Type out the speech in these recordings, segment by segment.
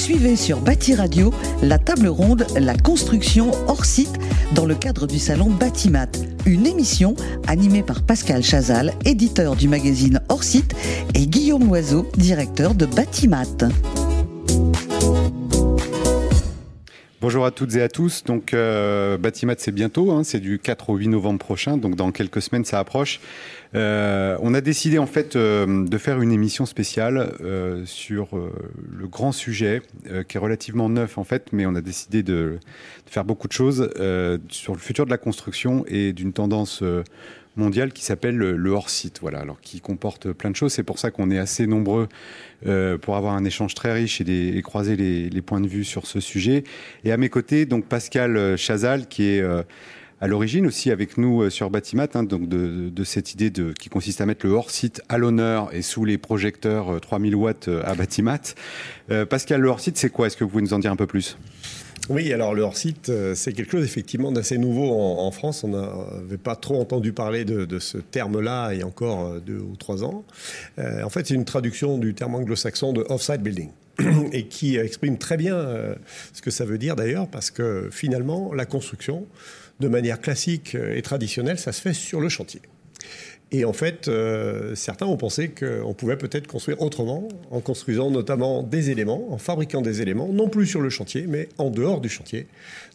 Suivez sur Bâti Radio la table ronde La construction hors site dans le cadre du salon Batimat, une émission animée par Pascal Chazal, éditeur du magazine Hors site, et Guillaume Loiseau, directeur de Batimat. Bonjour à toutes et à tous. Donc, euh, Batimat, c'est bientôt, hein, c'est du 4 au 8 novembre prochain, donc dans quelques semaines, ça approche. Euh, on a décidé en fait euh, de faire une émission spéciale euh, sur le grand sujet qui est relativement neuf en fait, mais on a décidé de, de faire beaucoup de choses sur le futur de la construction et d'une tendance mondiale qui s'appelle le hors-site, voilà, alors qui comporte plein de choses. C'est pour ça qu'on est assez nombreux euh, pour avoir un échange très riche et, croiser les, points de vue sur ce sujet. Et à mes côtés, donc Pascal Chazal, qui est euh, à l'origine aussi avec nous euh, sur Batimat, hein, donc de, cette idée de, qui consiste à mettre le hors-site à l'honneur et sous les projecteurs 3000 watts à Batimat. Euh, Pascal, le hors-site, c'est quoi? Est-ce que vous pouvez nous en dire un peu plus? Oui, alors le hors-site, euh, c'est quelque chose effectivement d'assez nouveau en, France. On n'avait pas trop entendu parler de, ce terme-là il y a encore euh, deux ou trois ans. Euh, en fait, c'est une traduction du terme anglo-saxon de off-site building et qui exprime très bien ce que ça veut dire d'ailleurs, parce que finalement, la construction, de manière classique et traditionnelle, ça se fait sur le chantier. Et en fait, euh, certains ont pensé qu'on pouvait peut-être construire autrement, en construisant notamment des éléments, en fabriquant des éléments, non plus sur le chantier, mais en dehors du chantier.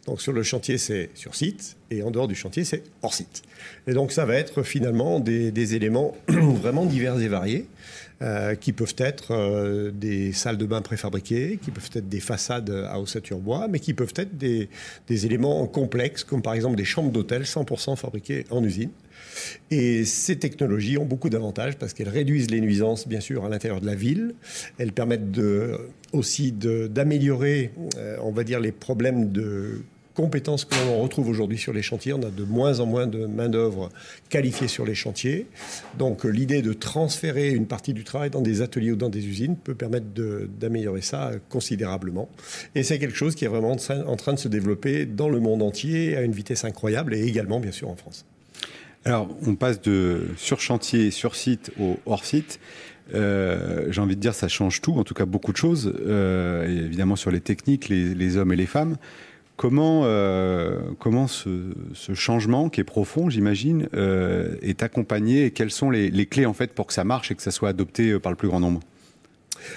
Donc sur le chantier, c'est sur site, et en dehors du chantier, c'est hors site. Et donc ça va être finalement des, des éléments vraiment divers et variés. Euh, qui peuvent être euh, des salles de bain préfabriquées, qui peuvent être des façades à ossature bois, mais qui peuvent être des, des éléments complexes, comme par exemple des chambres d'hôtel 100% fabriquées en usine. Et ces technologies ont beaucoup d'avantages parce qu'elles réduisent les nuisances, bien sûr, à l'intérieur de la ville. Elles permettent aussi d'améliorer, euh, on va dire, les problèmes de compétences que l'on retrouve aujourd'hui sur les chantiers. On a de moins en moins de main-d'œuvre qualifiée sur les chantiers. Donc l'idée de transférer une partie du travail dans des ateliers ou dans des usines peut permettre d'améliorer ça considérablement. Et c'est quelque chose qui est vraiment en train de se développer dans le monde entier à une vitesse incroyable et également, bien sûr, en France. Alors, on passe de sur chantier, sur site au hors site. Euh, J'ai envie de dire, ça change tout, en tout cas beaucoup de choses, euh, évidemment sur les techniques, les, hommes et les femmes. Comment, euh, comment ce, changement qui est profond, j'imagine, est accompagné et quelles sont les, les, clés en fait pour que ça marche et que ça soit adopté par le plus grand nombre?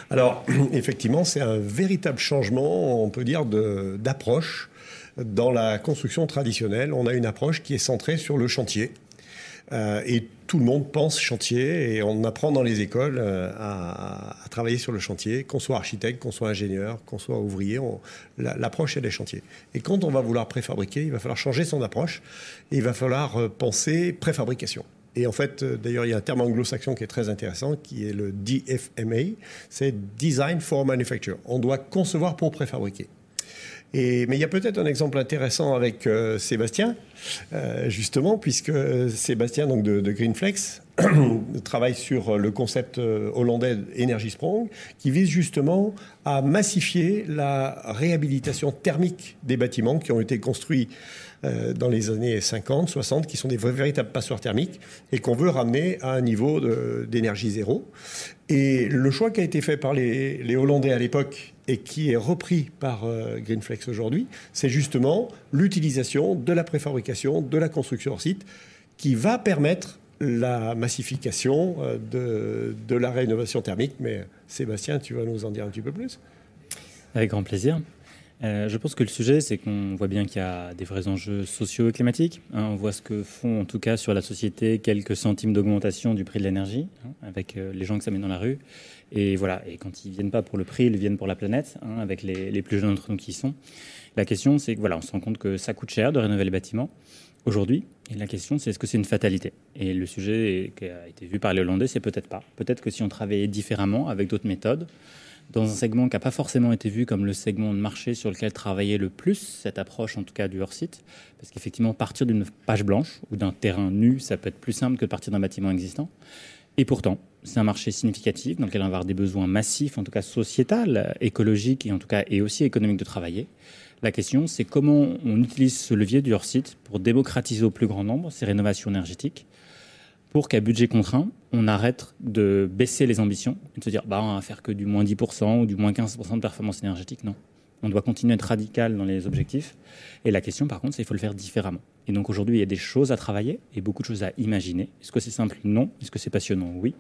Alors, effectivement, c'est un véritable changement, on peut dire, d'approche. Dans la construction traditionnelle, on a une approche qui est centrée sur le chantier. Euh, et tout le monde pense chantier et on apprend dans les écoles euh, à, travailler sur le chantier, qu'on soit architecte, qu'on soit ingénieur, qu'on soit ouvrier, l'approche la, est des chantiers. Et quand on va vouloir préfabriquer, il va falloir changer son approche et il va falloir euh, penser préfabrication. Et en fait, d'ailleurs, il y a un terme anglo-saxon qui est très intéressant, qui est le DFMA, c'est Design for Manufacture. On doit concevoir pour préfabriquer. Et, mais il y a peut-être un exemple intéressant avec euh, Sébastien, euh, justement, puisque Sébastien donc de, Greenflex travaille sur le concept euh, hollandais Energy Sprong, qui vise justement à massifier la réhabilitation thermique des bâtiments qui ont été construits euh, dans les années 50, 60, qui sont des véritables passoires thermiques et qu'on veut ramener à un niveau d'énergie zéro. Et le choix qui a été fait par les Hollandais à l'époque et qui est repris par euh, Greenflex aujourd'hui, c'est justement l'utilisation de la préfabrication, de la construction hors site, qui va permettre la massification euh, de, de la rénovation thermique. Mais Sébastien, tu vas nous en dire un petit peu plus? Avec grand plaisir. Euh, je pense que le sujet, c'est qu'on voit bien qu'il y a des vrais enjeux sociaux et climatiques. Hein, on voit ce que font, en tout cas, sur la société, quelques centimes d'augmentation du prix de l'énergie, hein, avec euh, les gens que ça met dans la rue. Et voilà. Et quand ils viennent pas pour le prix, ils viennent pour la planète, hein, avec les, les, plus jeunes d'entre nous qui y sont. La question, c'est que voilà, on se rend compte que ça coûte cher de rénover les bâtiments aujourd'hui. Et la question, c'est est-ce que c'est une fatalité? Et le sujet qui a été vu par les Hollandais, c'est peut-être pas. Peut-être que si on travaillait différemment, avec d'autres méthodes, dans un segment qui n'a pas forcément été vu comme le segment de marché sur lequel travaillait le plus cette approche, en tout cas du hors-site, parce qu'effectivement, partir d'une page blanche ou d'un terrain nu, ça peut être plus simple que partir d'un bâtiment existant. Et pourtant, c'est un marché significatif dans lequel on va avoir des besoins massifs, en tout cas sociétal, écologique et en tout cas et aussi économique de travailler. La question, c'est comment on utilise ce levier du hors-site pour démocratiser au plus grand nombre ces rénovations énergétiques, pour qu'à budget contraint, on arrête de baisser les ambitions et de se dire bah, on va faire que du moins 10% ou du moins 15% de performance énergétique. Non. On doit continuer à être radical dans les objectifs. Et la question, par contre, c'est qu'il faut le faire différemment. Et donc aujourd'hui, il y a des choses à travailler et beaucoup de choses à imaginer. Est-ce que c'est simple? Non. Est-ce que c'est passionnant? Oui.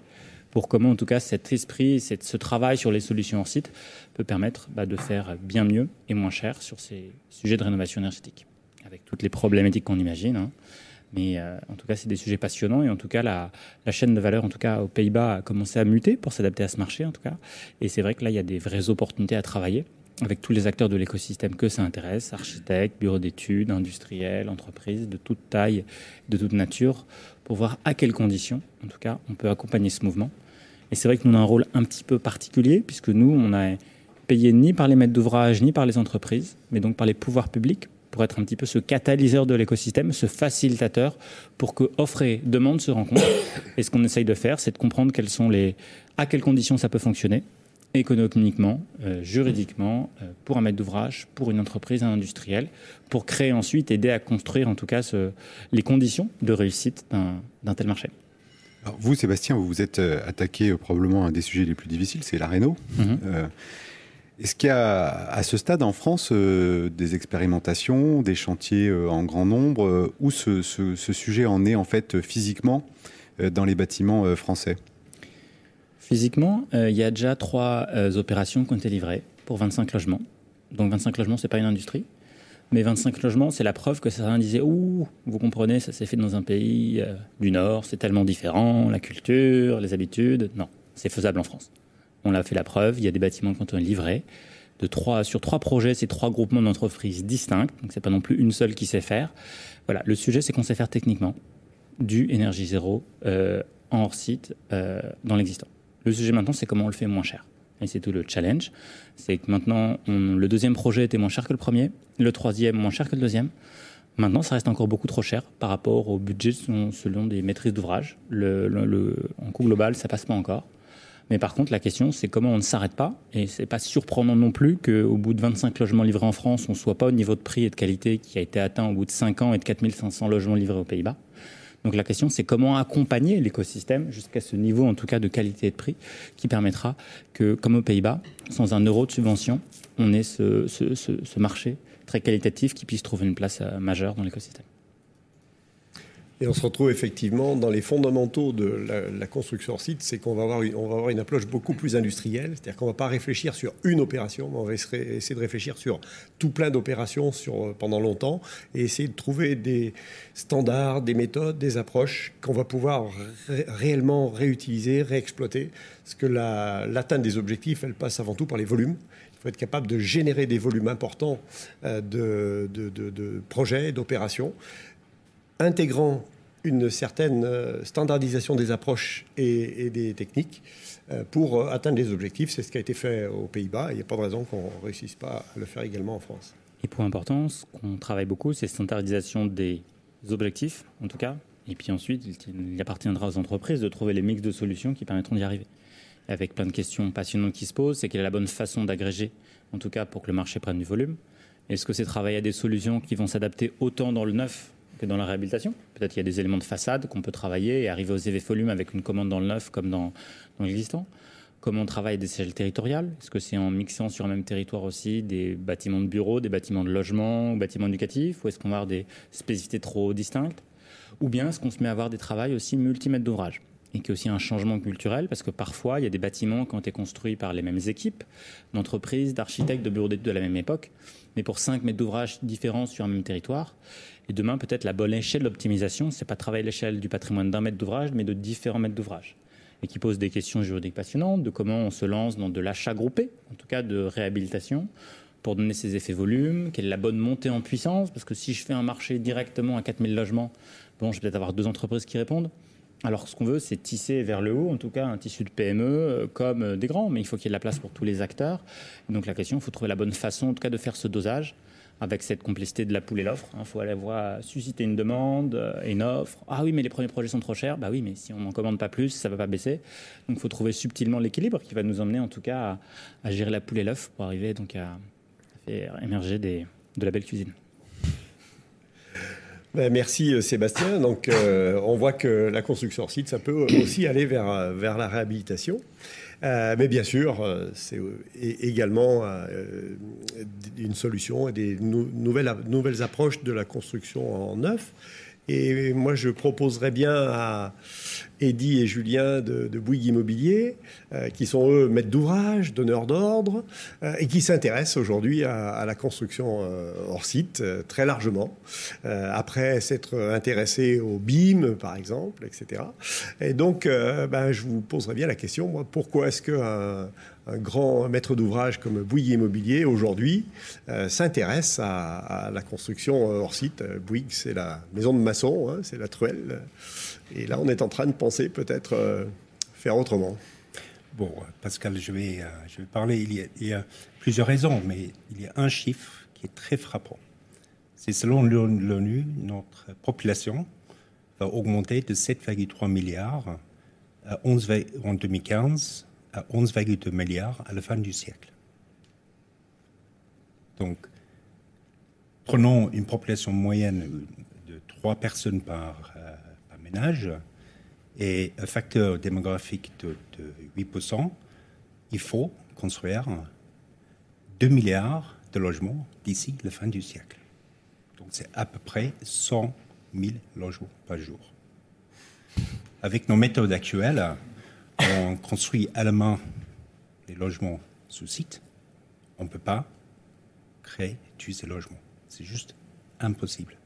Pour comment, en tout cas, cet esprit, ce travail sur les solutions hors site peut permettre bah, de faire bien mieux et moins cher sur ces sujets de rénovation énergétique, avec toutes les problématiques qu'on imagine. Hein. Mais euh, en tout cas, c'est des sujets passionnants et en tout cas, la, chaîne de valeur, en tout cas aux Pays-Bas, a commencé à muter pour s'adapter à ce marché, en tout cas. Et c'est vrai que là, il y a des vraies opportunités à travailler avec tous les acteurs de l'écosystème que ça intéresse, architectes, bureaux d'études, industriels, entreprises de toute taille, de toute nature, pour voir à quelles conditions, en tout cas, on peut accompagner ce mouvement. Et c'est vrai que nous, on a un rôle un petit peu particulier, puisque nous, on a payé ni par les maîtres d'ouvrage, ni par les entreprises, mais donc par les pouvoirs publics pour être un petit peu ce catalyseur de l'écosystème, ce facilitateur pour que offre et demande se rencontrent. Et ce qu'on essaye de faire, c'est de comprendre quelles sont les, à quelles conditions ça peut fonctionner, économiquement, euh, juridiquement, euh, pour un maître d'ouvrage, pour une entreprise, un industriel, pour créer ensuite, aider à construire en tout cas ce, les conditions de réussite d'un tel marché. Alors vous, Sébastien, vous vous êtes euh, attaqué probablement à un des sujets les plus difficiles, c'est la réno. Est-ce qu'il y a à ce stade en France euh, des expérimentations, des chantiers euh, en grand nombre euh, où ce, sujet en est en fait physiquement dans les bâtiments français? Physiquement, il y a déjà trois opérations qui ont été livrées pour 25 logements. Donc 25 logements, c'est pas une industrie. Mais 25 logements, c'est la preuve que certains disaient Ouh, vous comprenez, ça s'est fait dans un pays du Nord, c'est tellement différent, la culture, les habitudes. Non, c'est faisable en France. On l'a fait la preuve. Il y a des bâtiments qui ont été livrés. De trois, sur trois projets, c'est trois groupements d'entreprises distincts. Donc, c'est pas non plus une seule qui sait faire. Voilà. Le sujet, c'est qu'on sait faire techniquement du énergie zéro euh, en hors site euh, dans l'existant. Le sujet maintenant, c'est comment on le fait moins cher. Et c'est tout le challenge. C'est que maintenant, le deuxième projet était moins cher que le premier, le troisième moins cher que le deuxième. Maintenant, ça reste encore beaucoup trop cher par rapport au budget selon, des maîtrises d'ouvrage. En coût global, ça passe pas encore. Mais par contre, la question, c'est comment on ne s'arrête pas. Et c'est pas surprenant non plus qu'au bout de 25 logements livrés en France, on ne soit pas au niveau de prix et de qualité qui a été atteint au bout de 5 ans et de 4500 logements livrés aux Pays-Bas. Donc la question, c'est comment accompagner l'écosystème jusqu'à ce niveau, en tout cas, de qualité et de prix, qui permettra que, comme aux Pays-Bas, sans un euro de subvention, on ait ce, marché très qualitatif qui puisse trouver une place euh, majeure dans l'écosystème. Et on se retrouve effectivement dans les fondamentaux de la, construction site, c'est qu'on va, avoir une, va avoir une approche beaucoup plus industrielle, c'est-à-dire qu'on ne va pas réfléchir sur une opération, mais on va essayer de réfléchir sur tout plein d'opérations sur, pendant longtemps et essayer de trouver des standards, des méthodes, des approches qu'on va pouvoir réellement réutiliser, réexploiter, parce que l'atteinte des objectifs, elle passe avant tout par les volumes. Il faut être capable de générer des volumes importants euh, de projets, d'opérations intégrant une certaine euh, standardisation des approches et, des techniques euh, pour euh, atteindre les objectifs. C'est ce qui a été fait aux Pays-Bas. Il n'y a pas de raison qu'on ne réussisse pas à le faire également en France. Et point important, ce qu'on travaille beaucoup, c'est standardisation des objectifs, en tout cas. Et puis ensuite, il appartiendra aux entreprises de trouver les mix de solutions qui permettront d'y arriver. Avec plein de questions passionnantes qui se posent, c'est quelle est la bonne façon d'agréger, en tout cas pour que le marché prenne du volume? Est-ce que c'est travailler à des solutions qui vont s'adapter autant dans le neuf que dans la réhabilitation. Peut-être qu'il y a des éléments de façade qu'on peut travailler et arriver aux effets volumes avec une commande dans le neuf comme dans, l'existant. Comment on travaille des échelles territoriales? Est-ce que c'est en mixant sur un même territoire aussi des bâtiments de bureaux, des bâtiments de logement, bâtiments éducatifs? Ou est-ce qu'on va avoir des spécificités trop distinctes? Ou bien est-ce qu'on se met à avoir des travails aussi multimètres d'ouvrage? Et qui est aussi un changement culturel, parce que parfois, il y a des bâtiments qui ont été construits par les mêmes équipes d'entreprises, d'architectes, de bureaux d'études de la même époque, mais pour 5 mètres d'ouvrage différents sur un même territoire. Et demain, peut-être la bonne échelle d'optimisation, c'est pas travailler l'échelle du patrimoine d'un mètre d'ouvrage, mais de différents mètres d'ouvrage. Et qui pose des questions juridiques passionnantes de comment on se lance dans de l'achat groupé, en tout cas de réhabilitation, pour donner ses effets volumes, quelle est la bonne montée en puissance, parce que si je fais un marché directement à 4000 logements, bon, je vais peut-être avoir deux entreprises qui répondent. Alors, ce qu'on veut, c'est tisser vers le haut, en tout cas, un tissu de PME euh, comme euh, des grands, mais il faut qu'il y ait de la place pour tous les acteurs. donc, la question, il faut trouver la bonne façon, en tout cas, de faire ce dosage avec cette complicité de la poule et l'offre. Il hein. faut aller voir susciter une demande, euh, une offre. Ah oui, mais les premiers projets sont trop chers. Bah oui, mais si on n'en commande pas plus, ça ne va pas baisser. Donc il faut trouver subtilement l'équilibre qui va nous emmener en tout cas à, gérer la poule et l'œuf pour arriver donc à, faire émerger de la belle cuisine. Ben, merci euh, Sébastien. Donc euh, on voit que la construction hors site, ça peut aussi aller vers, vers la réhabilitation. Euh, mais bien sûr, c'est également une solution et des nouvelles, nouvelles approches de la construction en neuf. Et moi, je proposerais bien à Eddy et Julien de, Bouygues Immobilier, euh, qui sont eux maîtres d'ouvrage, donneurs d'ordre, euh, et qui s'intéressent aujourd'hui à, la construction euh, hors site très largement, après s'être intéressés au BIM, par exemple, etc. Et donc, ben, je vous poserais bien la question, moi, pourquoi est-ce qu'un un grand maître d'ouvrage comme Bouygues Immobilier aujourd'hui s'intéresse à, la construction hors site? Bouygues, c'est la maison de maçon, hein, c'est la truelle. Et là, on est en train de penser peut-être euh, faire autrement. Bon, Pascal, je vais, euh, je vais parler. Il y, a, plusieurs raisons, mais il y a un chiffre qui est très frappant. C'est selon l'ONU, notre population va augmenter de 7,3 milliards à 11, en 2015 à 11,2 milliards à la fin du siècle. Donc, prenons une population moyenne de 3 personnes par et un facteur démographique de, 8%, il faut construire 2 milliards de logements d'ici la fin du siècle. Donc c'est à peu près 100 000 logements par jour. Avec nos méthodes actuelles, on construit à la main les logements sous site. On ne peut pas créer tous ces logements. C'est juste impossible.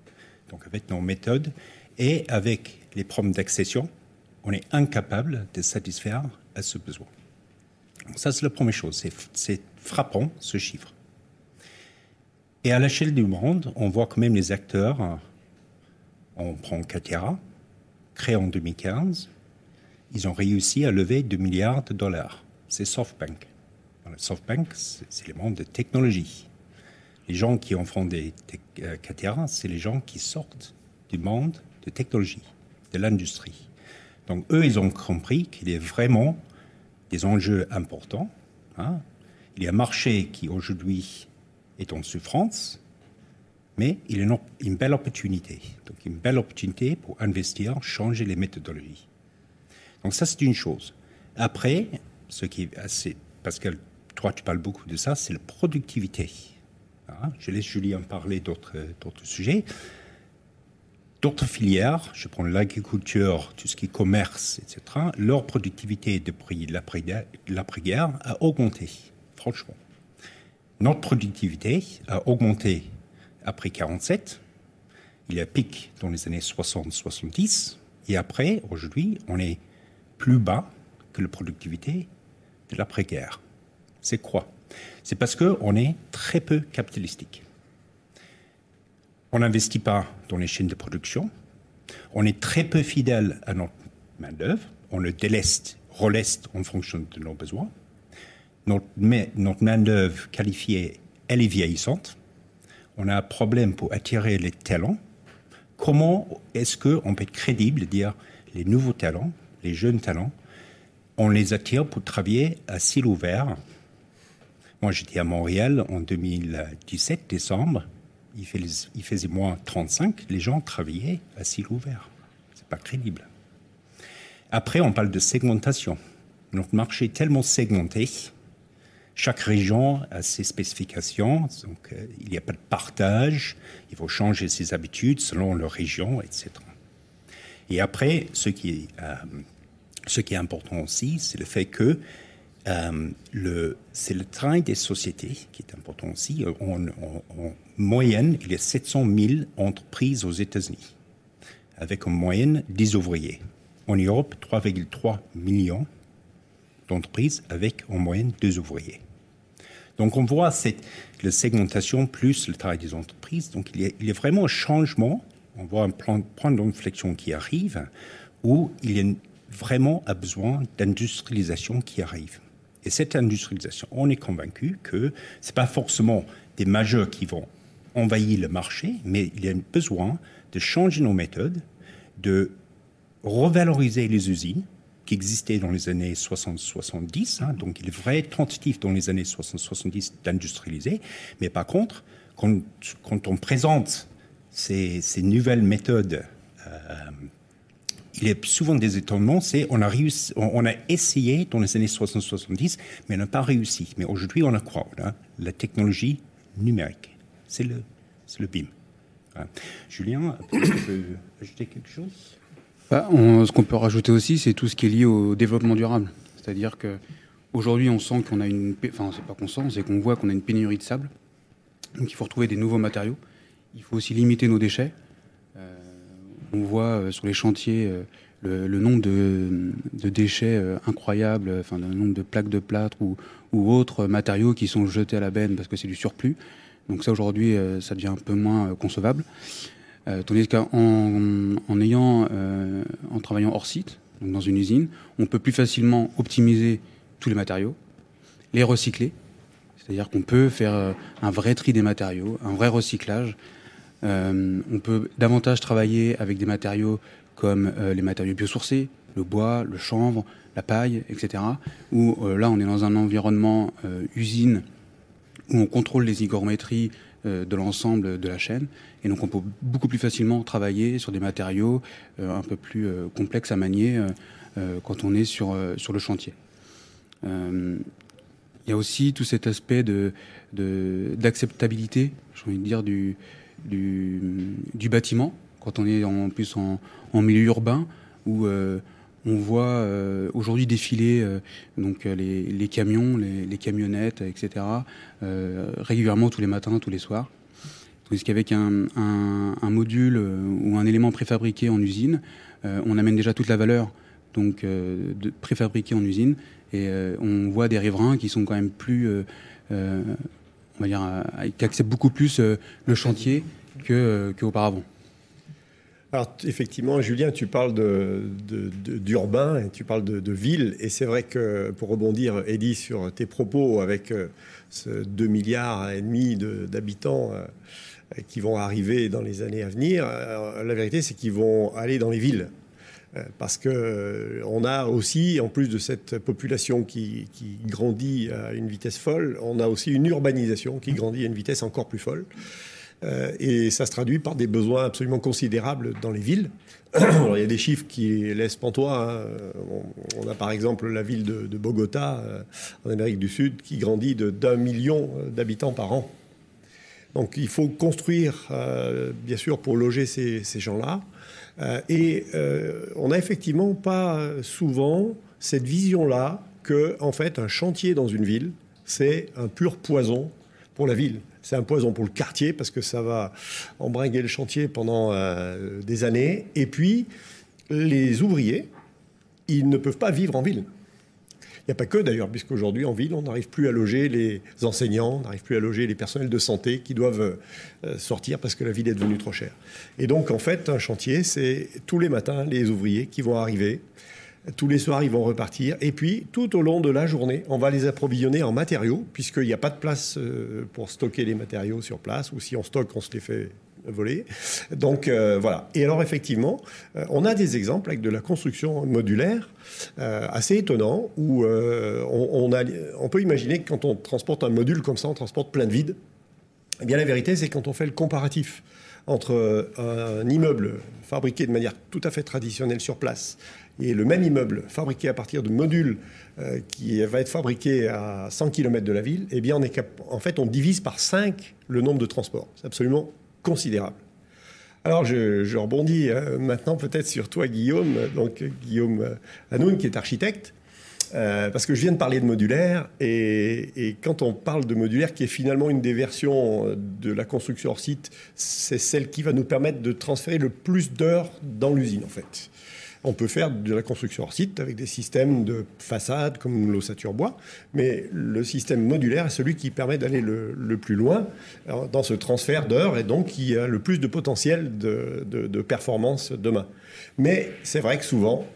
Donc avec nos méthodes et avec les problèmes d'accession, on est incapable de satisfaire à ce besoin. ça, c'est la première chose. C'est frappant, ce chiffre. Et à l'échelle du monde, on voit quand même les acteurs. On prend Katera, créé en 2015. Ils ont réussi à lever 2 milliards de dollars. C'est SoftBank. SoftBank, c'est le monde de technologie. Les gens qui ont fondé Katera, c'est les gens qui sortent du monde de technologie de l'industrie. Donc eux, ils ont compris qu'il y a vraiment des enjeux importants. Hein. Il y a un marché qui aujourd'hui est en souffrance, mais il y a une, belle opportunité. Donc une belle opportunité pour investir, changer les méthodologies. Donc ça, c'est une chose. Après, ce qui est assez... Pascal, toi, tu parles beaucoup de ça, c'est la productivité. Hein. Je laisse Julien parler d'autres sujets. D'autres filières, je prends l'agriculture, tout ce qui est commerce, etc., leur productivité depuis l'après-guerre a augmenté, franchement. Notre productivité a augmenté après 47. Il y a un pic dans les années 60-70. Et après, aujourd'hui, on est plus bas que la productivité de l'après-guerre. C'est quoi? C'est parce qu'on est très peu capitalistique. On n'investit pas dans les chaînes de production. On est très peu fidèle à notre main-d'œuvre. On le déleste, releste en fonction de nos besoins. Notre, main-d'œuvre qualifiée, elle est vieillissante. On a un problème pour attirer les talents. Comment est-ce qu'on peut être crédible dire les nouveaux talents, les jeunes talents, on les attire pour travailler à ciel ouvert? Moi, j'étais à Montréal en 2017, décembre il, faisait, moins 35, les gens travaillaient à ciel ouvert. C'est pas crédible. Après, on parle de segmentation. Notre marché est tellement segmenté. Chaque région a ses spécifications, donc euh, il n'y a pas de partage. Il faut changer ses habitudes selon leur région, etc. Et après, ce qui est, euh, ce qui est important aussi, c'est le fait que le, c'est le travail des sociétés qui est important aussi. En, moyenne, il y a 700 000 entreprises aux États-Unis, avec en moyenne 10 ouvriers. En Europe, 3,3 millions d'entreprises avec en moyenne 2 ouvriers. Donc on voit cette la segmentation plus le travail des entreprises. Donc il y a, il y a vraiment un changement. On voit un point d'inflexion qui arrive où il y a vraiment un besoin d'industrialisation qui arrive. Et cette industrialisation, on est convaincu que ce n'est pas forcément des majeurs qui vont envahir le marché, mais il y a besoin de changer nos méthodes, de revaloriser les usines qui existaient dans les années 60-70. Hein, donc il est vrai tentative dans les années 60-70 d'industrialiser. Mais par contre, quand, quand, on présente ces, nouvelles méthodes, il y a souvent des étonnements. C'est on a on, essayé dans les années 60-70, mais on n'a pas réussi. Mais aujourd'hui, on a quoi La technologie numérique. C'est le, le BIM. Julien, tu peux ajouter quelque chose? Bah, Ce qu'on peut rajouter aussi, c'est tout ce qui est lié au développement durable. C'est-à-dire que aujourd'hui, on sent qu'on a une, enfin, c'est pas qu'on sent, c'est qu'on voit qu'on a une pénurie de sable. Donc, il faut retrouver des nouveaux matériaux. Il faut aussi limiter nos déchets. Euh, on voit euh, sur les chantiers euh, le, nombre de, déchets incroyables, enfin, le nombre de plaques de plâtre ou, autres matériaux qui sont jetés à la benne parce que c'est du surplus. Donc ça aujourd'hui, euh, ça devient un peu moins euh, concevable. Euh, tandis qu'en en ayant, en travaillant hors site, donc dans une usine, on peut plus facilement optimiser tous les matériaux, les recycler. C'est-à-dire qu'on peut faire un vrai tri des matériaux, un vrai recyclage. On peut davantage travailler avec des matériaux comme les matériaux biosourcés, le bois, le chanvre, la paille, etc. Où là, on est dans un environnement usine où on contrôle les hygrométries euh, de l'ensemble de la chaîne. Et donc on peut beaucoup plus facilement travailler sur des matériaux euh, un peu plus euh, complexes à manier quand on est sur, sur le chantier. Il y a aussi tout cet aspect de, d'acceptabilité, j'ai envie de dire, du, du, bâtiment, quand on est en plus en, milieu urbain, où on voit euh, aujourd'hui défiler euh, donc euh, les, camions, les, camionnettes, etc. régulièrement tous les matins, tous les soirs. Tandis qu'avec un, module ou un élément préfabriqué en usine, on amène déjà toute la valeur donc de préfabriqué en usine et on voit des riverains qui sont quand même plus, on va dire, qui acceptent beaucoup plus le chantier qu'auparavant. Alors effectivement, Julien, tu parles d'urbain tu parles de, ville. Et c'est vrai que, pour rebondir, Eddie, sur tes propos avec euh, ce 2 milliards et demi d'habitants euh, qui vont arriver dans les années à venir, euh, la vérité, c'est qu'ils vont aller dans les villes. Parce que on a aussi, en plus de cette population qui, grandit à une vitesse folle, on a aussi une urbanisation qui grandit à une vitesse encore plus folle. Euh, et ça se traduit par des besoins absolument considérables dans les villes. il y a des chiffres qui laissent pantois. Hein. On, a par exemple la ville de, Bogota, euh, en Amérique du Sud, qui grandit d'un million d'habitants par an. Donc il faut construire, euh, bien sûr, pour loger ces, gens-là. Et on n'a effectivement pas souvent cette vision-là que, en fait, un chantier dans une ville, c'est un pur poison pour la ville. C'est un poison pour le quartier parce que ça va embringuer le chantier pendant euh, des années. Et puis, les ouvriers, ils ne peuvent pas vivre en ville. Il n'y a pas que d'ailleurs, puisqu'aujourd'hui en ville, on n'arrive plus à loger les enseignants, on n'arrive plus à loger les personnels de santé qui doivent euh, sortir parce que la ville est devenue trop chère. Et donc en fait, un chantier, c'est tous les matins les ouvriers qui vont arriver, tous les soirs, ils vont repartir. Et puis, tout au long de la journée, on va les approvisionner en matériaux, puisqu'il n'y a pas de place euh, pour stocker les matériaux sur place, ou si on stocke, on se les fait voler. Donc euh, voilà. Et alors effectivement, euh, on a des exemples avec de la construction modulaire assez étonnant où on, a, on peut imaginer que quand on transporte un module comme ça, on transporte plein de vide. Eh bien la vérité, c'est quand on fait le comparatif entre un immeuble fabriqué de manière tout à fait traditionnelle sur place et le même immeuble fabriqué à partir de modules euh, qui va être fabriqué à 100 km de la ville, eh bien on en fait on divise par 5 le nombre de transports. C'est absolument considérable. Alors je, rebondis euh, maintenant peut-être sur toi Guillaume, donc Guillaume euh, Hanoun qui est architecte. parce que je viens de parler de modulaire, et, et, quand on parle de modulaire, qui est finalement une des versions de la construction hors site, c'est celle qui va nous permettre de transférer le plus d'heures dans l'usine, en fait. On peut faire de la construction hors site avec des systèmes de façade comme l'ossature bois, mais le système modulaire est celui qui permet d'aller le, plus loin dans ce transfert d'heures et donc qui a le plus de potentiel de, performance demain. Mais c'est vrai que souvent,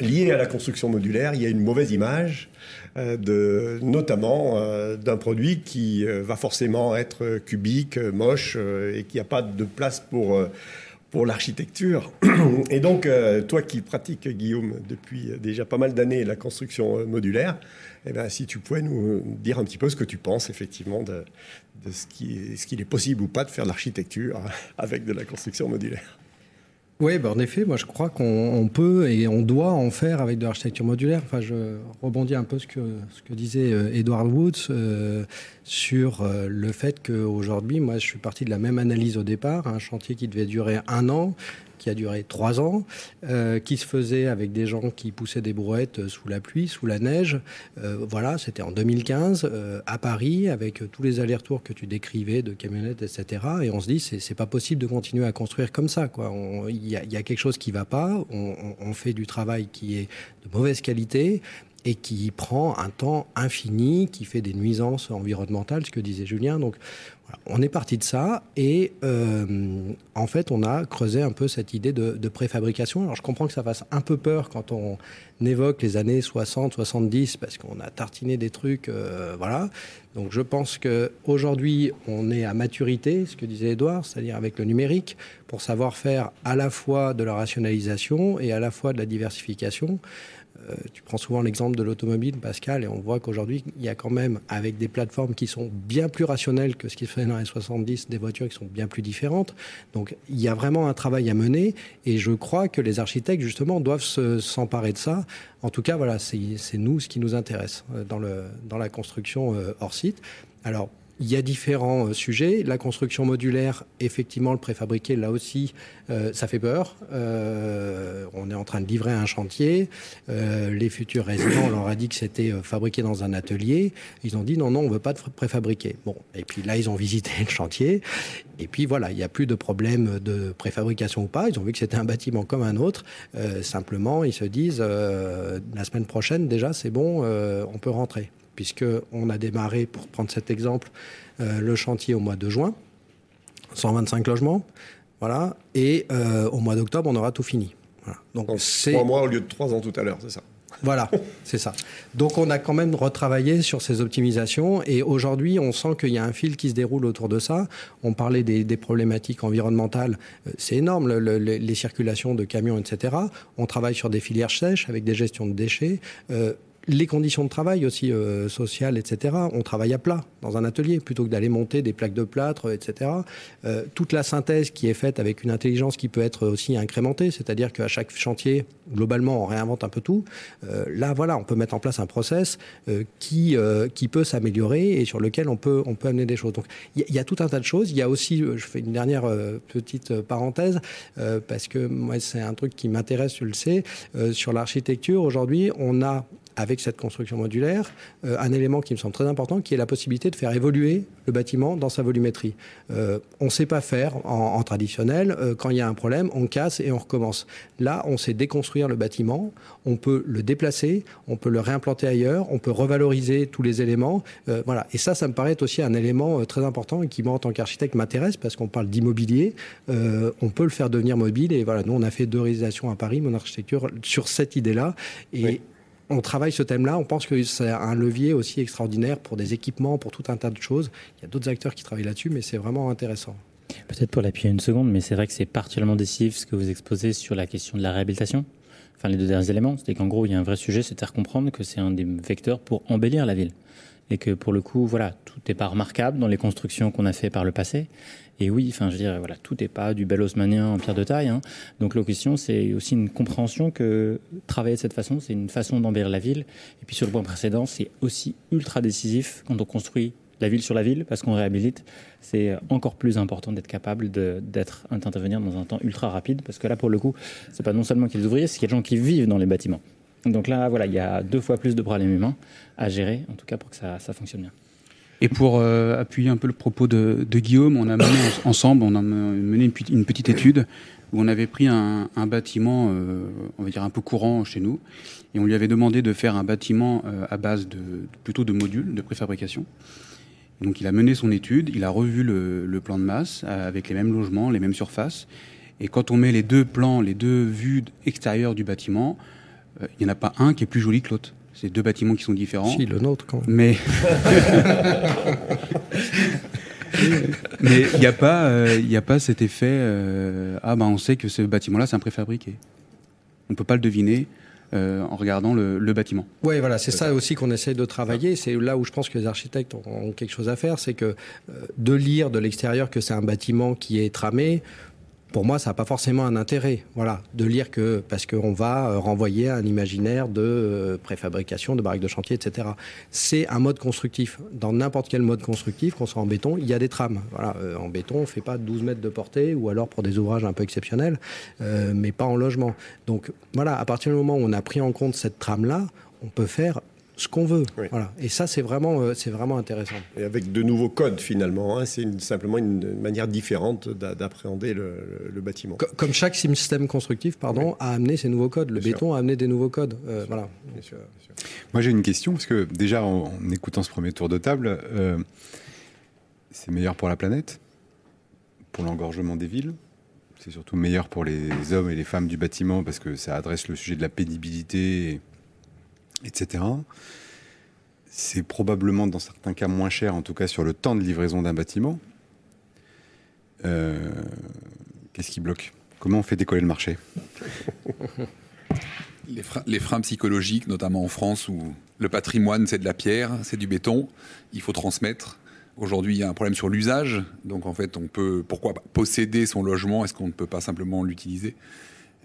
lié à la construction modulaire, il y a une mauvaise image, euh, notamment euh, d'un produit qui euh, va forcément être cubique, moche, et qui n'a pas de place pour pour l'architecture. Et donc, euh, toi qui pratiques, Guillaume, depuis déjà pas mal d'années la construction modulaire, eh bien, si tu pouvais nous dire un petit peu ce que tu penses effectivement de, de ce qu'il est possible ou pas de faire l'architecture avec de la construction modulaire. Oui, bah en effet, moi je crois qu'on peut et on doit en faire avec de l'architecture modulaire. Enfin, je rebondis un peu ce que, ce que disait euh, Edward Woods euh, sur euh, le fait qu'aujourd'hui, moi je suis parti de la même analyse au départ, un chantier qui devait durer un an, qui a duré trois ans, euh, qui se faisait avec des gens qui poussaient des brouettes euh, sous la pluie, sous la neige. Euh, voilà, c'était en 2015 à Paris avec tous les allers-retours que tu décrivais de camionnettes, etc. Et on se dit, c'est pas possible de continuer à construire comme ça. Il y, a quelque chose qui va pas. On fait du travail qui est de mauvaise qualité et qui prend un temps infini, qui fait des nuisances environnementales, ce que disait Julien. Donc on est parti de ça et euh, en fait on a creusé un peu cette idée de, préfabrication. Alors je comprends que ça fasse un peu peur quand on évoque les années 60, 70 parce qu'on a tartiné des trucs, euh, voilà. Donc je pense que aujourd'hui on est à maturité, ce que disait Edouard, c'est-à-dire avec le numérique, pour savoir faire à la fois de la rationalisation et à la fois de la diversification. Euh, tu prends souvent l'exemple de l'automobile, Pascal, et on voit qu'aujourd'hui, il y a quand même, avec des plateformes qui sont bien plus rationnelles que ce qui se faisait dans les 70, des voitures qui sont bien plus différentes. Donc, il y a vraiment un travail à mener, et je crois que les architectes, justement, doivent s'emparer de ça. En tout cas, voilà, c'est nous ce qui nous intéresse euh, dans, le, dans la construction euh, hors site. Alors, il y a différents euh, sujets. La construction modulaire, effectivement, le préfabriqué, là aussi, euh, ça fait peur. Euh, on est en train de livrer un chantier. les futurs résidents, on leur a dit que c'était fabriqué dans un atelier. Ils ont dit non, non, on ne veut pas de préfabriqué. Bon, et puis là, ils ont visité le chantier. Et puis voilà, il n'y a plus de problème de préfabrication ou pas. Ils ont vu que c'était un bâtiment comme un autre. simplement, ils se disent la semaine prochaine, déjà, c'est bon, on peut rentrer puisqu'on a démarré, pour prendre cet exemple, euh, le chantier au mois de juin, 125 logements, voilà, et euh, au mois d'octobre, on aura tout fini. Donc, c'est trois mois au lieu de trois ans tout à l'heure, c'est ça? Voilà, c'est ça. Donc on a quand même retravaillé sur ces optimisations et aujourd'hui on sent qu'il y a un fil qui se déroule autour de ça. On parlait des, problématiques environnementales, euh, c'est énorme, les circulations de camions, etc. On travaille sur des filières sèches avec des gestions de déchets les conditions de travail aussi euh, sociales, etc. On travaille à plat dans un atelier plutôt que d'aller monter des plaques de plâtre, etc. Euh, toute la synthèse qui est faite avec une intelligence qui peut être aussi incrémentée, c'est-à-dire qu'à chaque chantier, globalement, on réinvente un peu tout. Euh, là, voilà, on peut mettre en place un process qui qui peut s'améliorer et sur lequel on peut on peut amener des choses. Donc il y, a tout un tas de choses. Il y a aussi, je fais une dernière petite parenthèse parce que moi c'est un truc qui m'intéresse, je le sais, sur l'architecture. Aujourd'hui, on a avec cette construction modulaire, euh, un élément qui me semble très important, qui est la possibilité de faire évoluer le bâtiment dans sa volumétrie. Euh, on ne sait pas faire en, traditionnel. Euh, quand il y a un problème, on casse et on recommence. Là, on sait déconstruire le bâtiment, on peut le déplacer, on peut le réimplanter ailleurs, on peut revaloriser tous les éléments. voilà. Et ça, ça me paraît aussi un élément très important et qui, moi, en tant qu'architecte, m'intéresse parce qu'on parle d'immobilier. on peut le faire devenir mobile. Et voilà, nous, on a fait deux réalisations à Paris, mon architecture, sur cette idée-là. On travaille ce thème-là. On pense que c'est un levier aussi extraordinaire pour des équipements, pour tout un tas de choses. Il y a d'autres acteurs qui travaillent là-dessus, mais c'est vraiment intéressant. Peut-être pour l'appuyer une seconde, mais c'est vrai que c'est particulièrement décisif ce que vous exposez sur la question de la réhabilitation. Enfin, les deux derniers éléments, c'est qu'en gros, il y a un vrai sujet, c'est de faire comprendre que c'est un des vecteurs pour embellir la ville. Et que pour le coup, voilà, tout n'est pas remarquable dans les constructions qu'on a fait par le passé. Et oui, enfin, je veux dire, voilà, tout n'est pas du bel haussmanien en pierre de taille. Hein. Donc, la question, c'est aussi une compréhension que travailler de cette façon, c'est une façon d'embellir la ville. Et puis, sur le point précédent, c'est aussi ultra décisif quand on construit la ville sur la ville, parce qu'on réhabilite, c'est encore plus important d'être capable d'être d'intervenir dans un temps ultra rapide, parce que là, pour le coup, c'est pas non seulement qu'il y a des ouvriers, c'est qu'il y a des gens qui vivent dans les bâtiments. Donc là, voilà, il y a deux fois plus de problèmes humains à gérer, en tout cas pour que ça, ça fonctionne bien. Et pour euh, appuyer un peu le propos de, Guillaume, on a mené ensemble, on a mené une, petite étude où on avait pris un, bâtiment, euh, on va dire un peu courant chez nous, et on lui avait demandé de faire un bâtiment euh, à base de plutôt de modules de préfabrication. Donc il a mené son étude, il a revu le, le plan de masse avec les mêmes logements, les mêmes surfaces. Et quand on met les deux plans, les deux vues extérieures du bâtiment, il n'y en a pas un qui est plus joli que l'autre. C'est deux bâtiments qui sont différents. Si, le nôtre quand même. Mais. Mais il n'y a, pas, il a pas cet effet ah ben on sait que ce bâtiment-là, c'est un préfabriqué. On ne peut pas le deviner. en regardant le, bâtiment. Oui, voilà, c'est ça aussi qu'on essaie de travailler. C'est là où je pense que les architectes ont quelque chose à faire, c'est que de lire de l'extérieur que c'est un bâtiment qui est tramé, pour moi, ça n'a pas forcément un intérêt, voilà, de lire que parce qu'on va euh, renvoyer un imaginaire de euh, préfabrication, de barriques de chantier, etc. C'est un mode constructif. Dans n'importe quel mode constructif, qu'on soit en béton, il y a des trames. Euh, en béton, on ne fait pas 12 mètres de portée, ou alors pour des ouvrages un peu exceptionnels, mais pas en logement. Donc voilà, à partir du moment où on a pris en compte cette trame-là, on peut faire ce qu'on veut. Voilà. Et ça, c'est vraiment, euh, c'est vraiment intéressant. Et avec de nouveaux codes, finalement. Hein, c'est simplement une manière différente d'appréhender le, bâtiment. comme chaque système constructif pardon, a amené ses nouveaux codes. Le béton a amené des nouveaux codes. Euh, voilà. Moi, j'ai une question, parce que déjà, en, écoutant ce premier tour de table, euh, c'est meilleur pour la planète, pour l'engorgement des villes, c'est surtout meilleur pour les hommes et les femmes du bâtiment parce que ça adresse le sujet de la pénibilité etc. C'est probablement dans certains cas moins cher, en tout cas sur le temps de livraison d'un bâtiment. Euh, qu'est-ce qui bloque? Comment on fait décoller le marché? Les freins, psychologiques, notamment en France, où le patrimoine, c'est de la pierre, c'est du béton, il faut transmettre. Aujourd'hui, il y a un problème sur l'usage. Donc, en fait, on peut, pourquoi posséder son logement Est-ce qu'on ne peut pas simplement l'utiliser?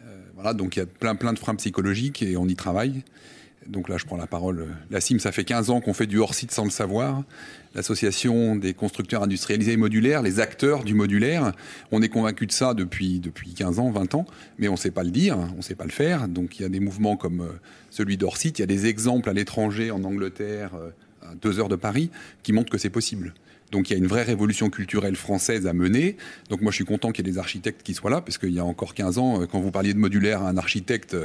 Euh, Voilà, donc il y a plein, plein de freins psychologiques et on y travaille. Donc là, je prends la parole. La CIM, ça fait 15 ans qu'on fait du hors-site sans le savoir. L'association des constructeurs industrialisés et modulaires, les acteurs du modulaire, on est convaincu de ça depuis, depuis 15 ans, 20 ans, mais on ne sait pas le dire, on ne sait pas le faire. Donc il y a des mouvements comme euh, celui d'hors-site, il y a des exemples à l'étranger, en Angleterre, euh, à deux heures de Paris, qui montrent que c'est possible. Donc il y a une vraie révolution culturelle française à mener. Donc moi je suis content qu'il y ait des architectes qui soient là, parce qu'il y a encore 15 ans, euh, quand vous parliez de modulaire à un architecte,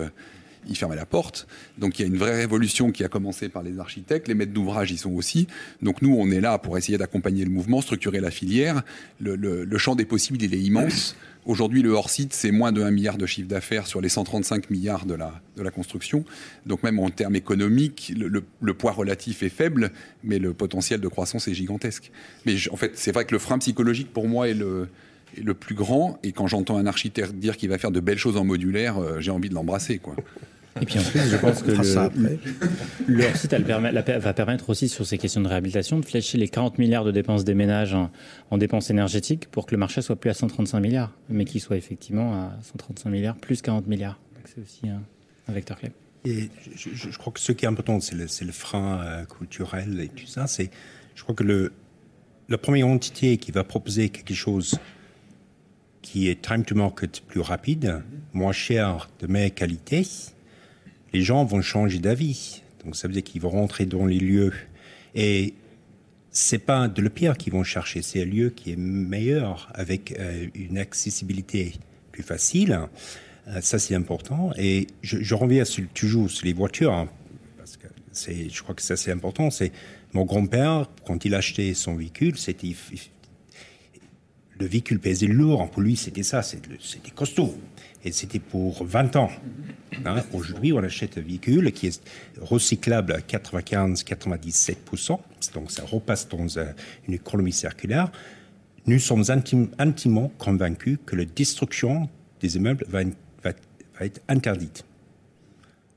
il fermait la porte. Donc il y a une vraie révolution qui a commencé par les architectes, les maîtres d'ouvrage y sont aussi. Donc nous, on est là pour essayer d'accompagner le mouvement, structurer la filière. Le, champ des possibles, il est immense. Aujourd'hui, le hors-site, c'est moins de 1 milliard de chiffre d'affaires sur les 135 milliards de la, construction. Donc même en termes économiques, le, poids relatif est faible, mais le potentiel de croissance est gigantesque. Mais en fait, c'est vrai que le frein psychologique, pour moi, est le, le plus grand. Et quand j'entends un architecte dire qu'il va faire de belles choses en modulaire, euh, j'ai envie de l'embrasser. quoi. Et puis en plus, je pense que le, leur site va permettre aussi sur ces questions de réhabilitation de flécher les 40 milliards de dépenses des ménages en, dépenses énergétiques pour que le marché soit plus à 135 milliards, mais qu'il soit effectivement à 135 milliards plus 40 milliards. C'est aussi un, vecteur clé. Et je, crois que ce qui est important, c'est le, frein euh, culturel et tout ça. C'est, je crois que le, la première entité qui va proposer quelque chose qui est time to market plus rapide, moins cher, de meilleure qualité, les gens vont changer d'avis. Donc ça veut dire qu'ils vont rentrer dans les lieux. Et c'est pas de le pire qu'ils vont chercher, c'est un lieu qui est meilleur avec euh, une accessibilité plus facile. Euh, ça c'est important. Et je, reviens sur, toujours sur les voitures hein, parce que je crois que ça c'est important. Mon grand-père quand il achetait son véhicule, c'était le véhicule pesait lourd. Pour lui, c'était ça, c'était costaud. Et c'était pour 20 ans. Hein, aujourd'hui, on achète un véhicule qui est recyclable à 95-97%, donc ça repasse dans une économie circulaire. Nous sommes intimement convaincus que la destruction des immeubles va, être interdite.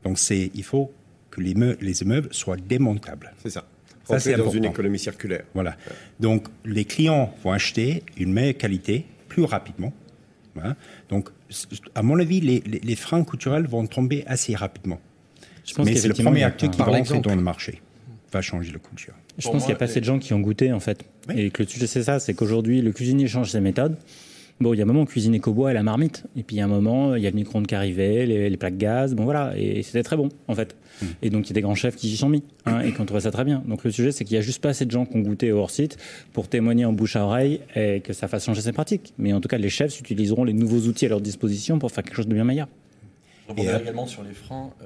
Donc il faut que les, les immeubles soient démontables. C'est ça. Ça, c'est dans une économie circulaire. Voilà. Donc, les clients vont acheter une meilleure qualité plus rapidement. Hein. Donc, à mon avis, les, freins culturels vont tomber assez rapidement. Je pense Mais c'est le premier acteur qui va rentrer dans le marché, va changer la culture. Je pense qu'il y a pas assez de gens qui ont goûté, en fait. Et que le sujet, c'est ça, c'est qu'aujourd'hui, le cuisinier change ses méthodes. Bon, il y a un moment, on cuisinait qu'au bois et la marmite. Et puis, il y a un moment, il y a le micro-ondes qui arrivait, les, les, plaques gaz. Bon, voilà. Et c'était très bon, en fait. Hmm. Et donc, il y a des grands chefs qui s'y sont mis. Hein, et qu'on trouvait ça très bien. Donc, le sujet, c'est qu'il y a juste pas assez de gens qui ont goûté au hors-site pour témoigner en bouche à oreille et que ça fasse changer ses pratiques. Mais en tout cas, les chefs utiliseront les nouveaux outils à leur disposition pour faire quelque chose de bien meilleur. Je euh, également sur les freins. Euh,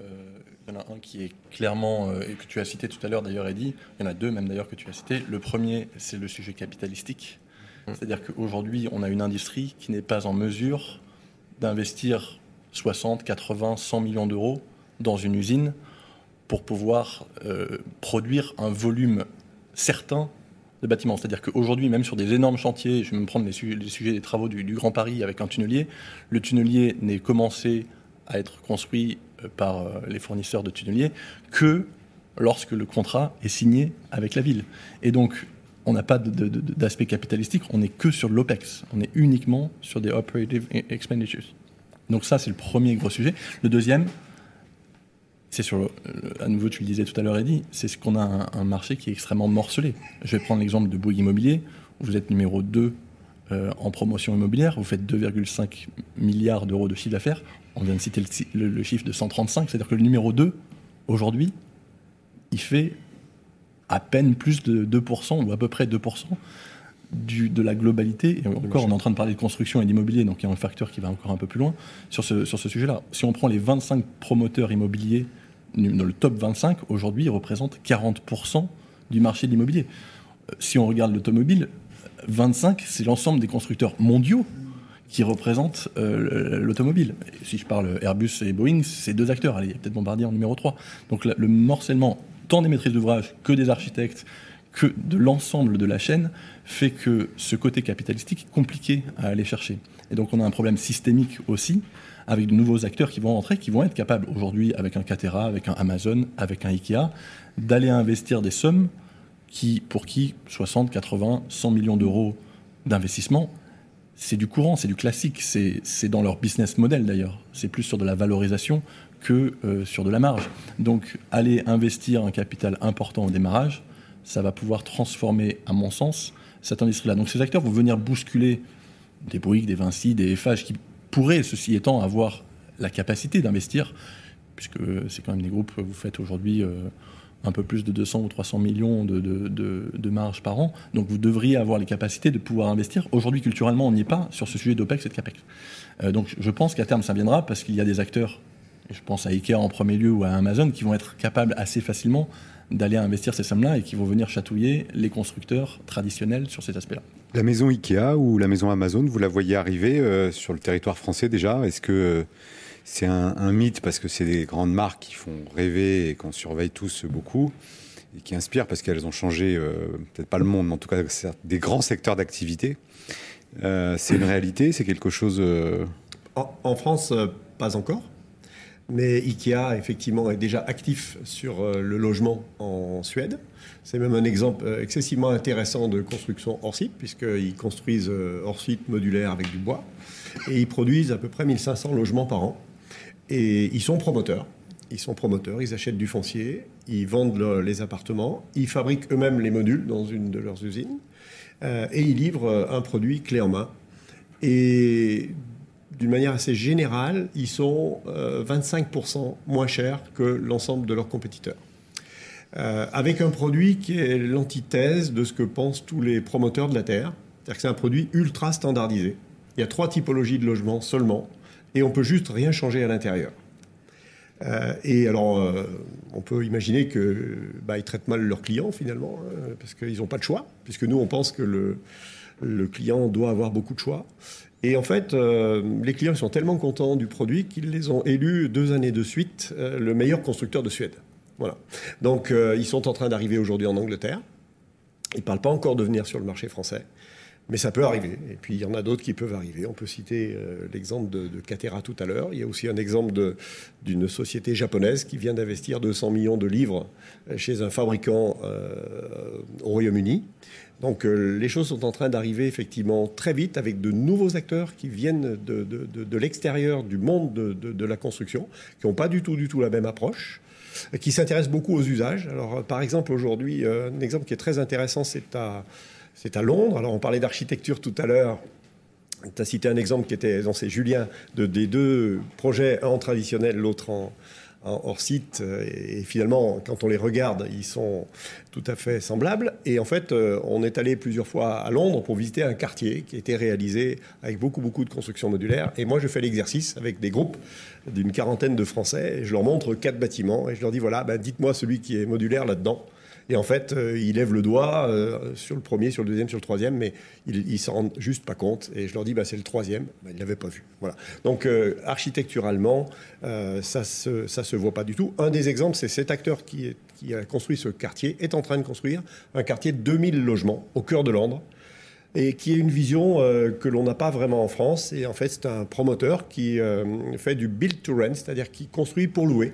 il y en a un qui est clairement, euh, et que tu as cité tout à l'heure d'ailleurs, Eddy. Il y en a deux même d'ailleurs que tu as cité. Le premier, c'est le sujet capitalistique. C'est-à-dire qu'aujourd'hui, on a une industrie qui n'est pas en mesure d'investir 60, 80, 100 millions d'euros dans une usine pour pouvoir euh, produire un volume certain de bâtiments. C'est-à-dire qu'aujourd'hui, même sur des énormes chantiers, je vais me prendre les, sujets des travaux du, Grand Paris avec un tunnelier, le tunnelier n'est commencé à être construit euh, par euh, les fournisseurs de tunneliers que lorsque le contrat est signé avec la ville. Et donc, on n'a pas d'aspect capitalistique, on n'est que sur l'OPEX, on est uniquement sur des operative e-, expenditures. Donc ça, c'est le premier gros sujet. Le deuxième, c'est sur, à nouveau, tu le disais tout à l'heure, Eddy, c'est ce qu'on a un, marché qui est extrêmement morcelé. Je vais prendre l'exemple de Bouygues Immobilier, où vous êtes numéro 2 euh, en promotion immobilière, vous faites 2,5 milliards d'euros de chiffre d'affaires. On vient de citer le, chiffre de 135, c'est-à-dire que le numéro 2, aujourd'hui, il fait à peine plus de 2%, ou à peu près 2% du, de la globalité. Et encore, on est en train de parler de construction et d'immobilier, donc il y a un facteur qui va encore un peu plus loin sur ce, sur ce sujet-là. Si on prend les 25 promoteurs immobiliers le top 25, aujourd'hui, représentent 40% du marché de l'immobilier. Euh, si on regarde l'automobile, 25, c'est l'ensemble des constructeurs mondiaux qui représentent euh, l'automobile. Si je parle Airbus et Boeing, c'est deux acteurs. Allez, il y a peut-être Bombardier en numéro 3. Donc le morcellement, tant des maîtrises d'ouvrage que des architectes, que de l'ensemble de la chaîne, fait que ce côté capitalistique est compliqué à aller chercher. Et donc on a un problème systémique aussi avec de nouveaux acteurs qui vont entrer, qui vont être capables aujourd'hui, avec un Catera, avec un Amazon, avec un Ikea, d'aller investir des sommes qui, pour qui 60, 80, 100 millions d'euros d'investissement, c'est du courant, c'est du classique, c'est dans leur business model d'ailleurs. C'est plus sur de la valorisation que euh, sur de la marge. Donc aller investir un capital important au démarrage, ça va pouvoir transformer, à mon sens, cette industrie-là. Donc ces acteurs vont venir bousculer des Bouygues, des Vinci, des FH qui pourrait, ceci étant, avoir la capacité d'investir, puisque c'est quand même des groupes, vous faites aujourd'hui euh, un peu plus de 200 ou 300 millions de, de, marge par an, donc vous devriez avoir les capacités de pouvoir investir. Aujourd'hui, culturellement, on n'y est pas sur ce sujet d'OPEX et de CAPEX. Euh, donc je pense qu'à terme, ça viendra parce qu'il y a des acteurs, je pense à Ikea en premier lieu ou à Amazon, qui vont être capables assez facilement d'aller investir ces sommes-là et qui vont venir chatouiller les constructeurs traditionnels sur ces aspects-là. La maison Ikea ou la maison Amazon, vous la voyez arriver euh, sur le territoire français déjà Est-ce que euh, c'est un, mythe parce que c'est des grandes marques qui font rêver et qu'on surveille tous beaucoup et qui inspirent parce qu'elles ont changé, euh, peut-être pas le monde, mais en tout cas des grands secteurs d'activité C'est une réalité C'est quelque chose... en, France, pas encore. Mais IKEA, effectivement, est déjà actif sur euh, le logement en Suède. C'est même un exemple euh, excessivement intéressant de construction hors site, puisqu'ils construisent euh, hors site modulaire avec du bois. Et ils produisent à peu près 1500 logements par an. Et ils sont promoteurs. Ils sont promoteurs, ils achètent du foncier, ils vendent les appartements, ils fabriquent eux-mêmes les modules dans une de leurs usines. et ils livrent un produit clé en main. Et d'une manière assez générale, ils sont 25% euh, moins chers que l'ensemble de leurs compétiteurs. Euh, avec un produit qui est l'antithèse de ce que pensent tous les promoteurs de la Terre. C'est-à-dire que c'est un produit ultra standardisé. Il y a trois typologies de logements seulement, et on peut juste rien changer à l'intérieur. Euh, et alors, on peut imaginer qu'ils bah, traitent mal leurs clients finalement, hein, parce qu'ils n'ont pas de choix, puisque nous, on pense que le, le client doit avoir beaucoup de choix. Et en fait, euh, les clients sont tellement contents du produit qu'ils les ont élus deux années de suite euh, le meilleur constructeur de Suède. Voilà. Donc, euh, ils sont en train d'arriver aujourd'hui en Angleterre. Ils ne parlent pas encore de venir sur le marché français. Mais ça peut arriver. Et puis, il y en a d'autres qui peuvent arriver. On peut citer l'exemple de, de Catera tout à l'heure. Il y a aussi un exemple d'une société japonaise qui vient d'investir 200 millions de livres chez un fabricant au Royaume-Uni. Donc euh, les choses sont en train d'arriver effectivement très vite avec de nouveaux acteurs qui viennent de, l'extérieur du monde de, la construction, qui n'ont pas du tout, du tout la même approche, qui s'intéressent beaucoup aux usages. Alors euh, par exemple aujourd'hui, euh, un exemple qui est très intéressant, c'est à, c'est à Londres. Alors on parlait d'architecture tout à l'heure. Tu as cité un exemple qui était, c'est Julien, de, des deux projets, un en traditionnel, l'autre en, hors site. Et finalement, quand on les regarde, ils sont tout à fait semblables. Et en fait, euh, on est allé plusieurs fois à Londres pour visiter un quartier qui été réalisé avec beaucoup, beaucoup de constructions modulaires. Et moi, je fais l'exercice avec des groupes d'une quarantaine de Français. je leur montre quatre bâtiments et je leur dis voilà, ben, dites-moi celui qui est modulaire là-dedans. Et en fait, euh, ils lèvent le doigt euh, sur le premier, sur le deuxième, sur le troisième, mais ils ne s'en rendent juste pas compte. Et je leur dis, bah, c'est le troisième. Bah, ils ne l'avaient pas vu. Voilà. Donc, euh, architecturalement, ça ne se, voit pas du tout. Un des exemples, c'est cet acteur qui a construit ce quartier, est en train de construire un quartier de 2000 logements au cœur de Londres et qui est une vision que l'on n'a pas vraiment en France. Et en fait, c'est un promoteur qui fait du build to rent, c'est-à-dire qui construit pour louer.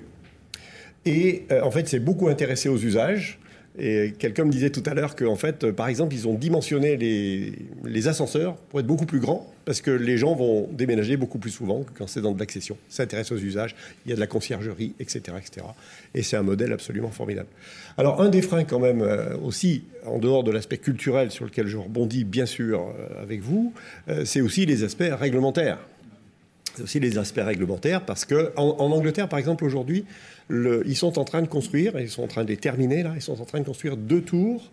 Et en fait, c'est beaucoup intéressé aux usages. Et quelqu'un me disait tout à l'heure qu'en fait, par exemple, ils ont dimensionné les, ascenseurs pour être beaucoup plus grands, parce que les gens vont déménager beaucoup plus souvent que quand c'est dans de l'accession. Ça intéresse aux usages, il y a de la conciergerie, etc. etc. Et c'est un modèle absolument formidable. Alors, un des freins quand même euh, aussi, en dehors de l'aspect culturel sur lequel je rebondis bien sûr euh, avec vous, euh, c'est aussi les aspects réglementaires. C'est aussi les aspects réglementaires, parce que en, Angleterre, par exemple, aujourd'hui, ils sont en train de construire, ils sont en train de les terminer là, ils sont en train de construire deux tours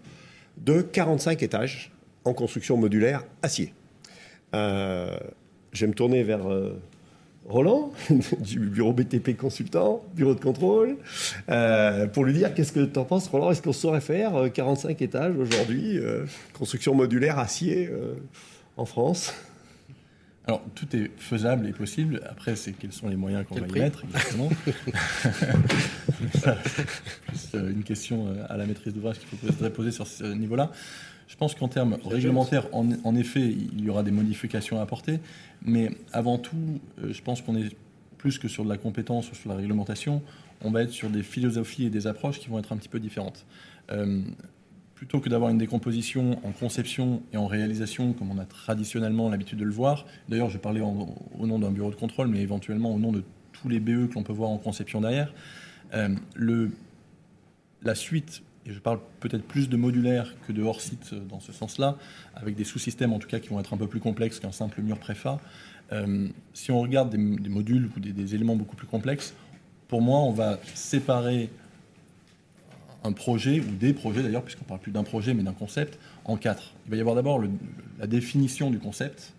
de 45 étages en construction modulaire acier. Euh, je vais me tourner vers euh, Roland, du bureau BTP consultant, bureau de contrôle, euh, pour lui dire qu'est-ce que tu en penses, Roland Est-ce qu'on saurait faire 45 étages aujourd'hui, construction modulaire acier en France? Alors, tout est faisable et possible. Après, c'est quels sont les moyens qu'on va y mettre, exactement. C'est euh, une question euh, à la maîtrise d'ouvrage qu'il faut poser sur ce niveau-là. Je pense qu'en termes réglementaires, en, effet, il y aura des modifications à apporter. Mais avant tout, euh, je pense qu'on est plus que sur de la compétence ou sur la réglementation, on va être sur des philosophies et des approches qui vont être un petit peu différentes plutôt que d'avoir une décomposition en conception et en réalisation, comme on a traditionnellement l'habitude de le voir, d'ailleurs je parlais au nom d'un bureau de contrôle, mais éventuellement au nom de tous les BE que l'on peut voir en conception derrière, euh, la suite, et je parle peut-être plus de modulaire que de hors-site dans ce sens-là, avec des sous-systèmes en tout cas qui vont être un peu plus complexes qu'un simple mur préfa, euh, si on regarde des, modules ou des éléments beaucoup plus complexes, pour moi on va séparer un projet, ou des projets d'ailleurs, puisqu'on parle plus d'un projet mais d'un concept, en quatre. Il va y avoir d'abord la définition du concept,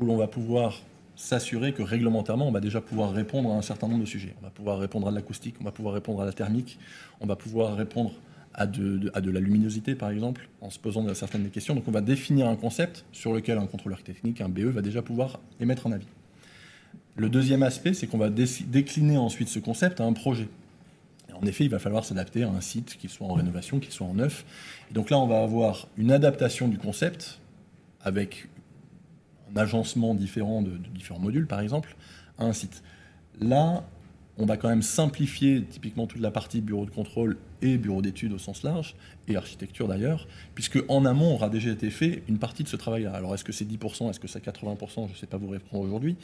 où l'on va pouvoir s'assurer que réglementairement, on va déjà pouvoir répondre à un certain nombre de sujets. On va pouvoir répondre à l'acoustique, on va pouvoir répondre à la thermique, on va pouvoir répondre à de, de la luminosité, par exemple, en se posant certaines questions. Donc on va définir un concept sur lequel un contrôleur technique, un BE, va déjà pouvoir émettre un avis. Le deuxième aspect, c'est qu'on va décliner ensuite ce concept à un projet en effet, il va falloir s'adapter à un site, qu'il soit en rénovation, qu'il soit en neuf. Et donc là, on va avoir une adaptation du concept avec un agencement différent de, différents modules, par exemple, à un site. Là, on va quand même simplifier typiquement toute la partie bureau de contrôle et bureau d'études au sens large, et architecture d'ailleurs, puisque en amont aura déjà été fait une partie de ce travail-là. Alors est-ce que c'est 10%, est-ce que c'est 80%, je ne sais pas vous répondre aujourd'hui,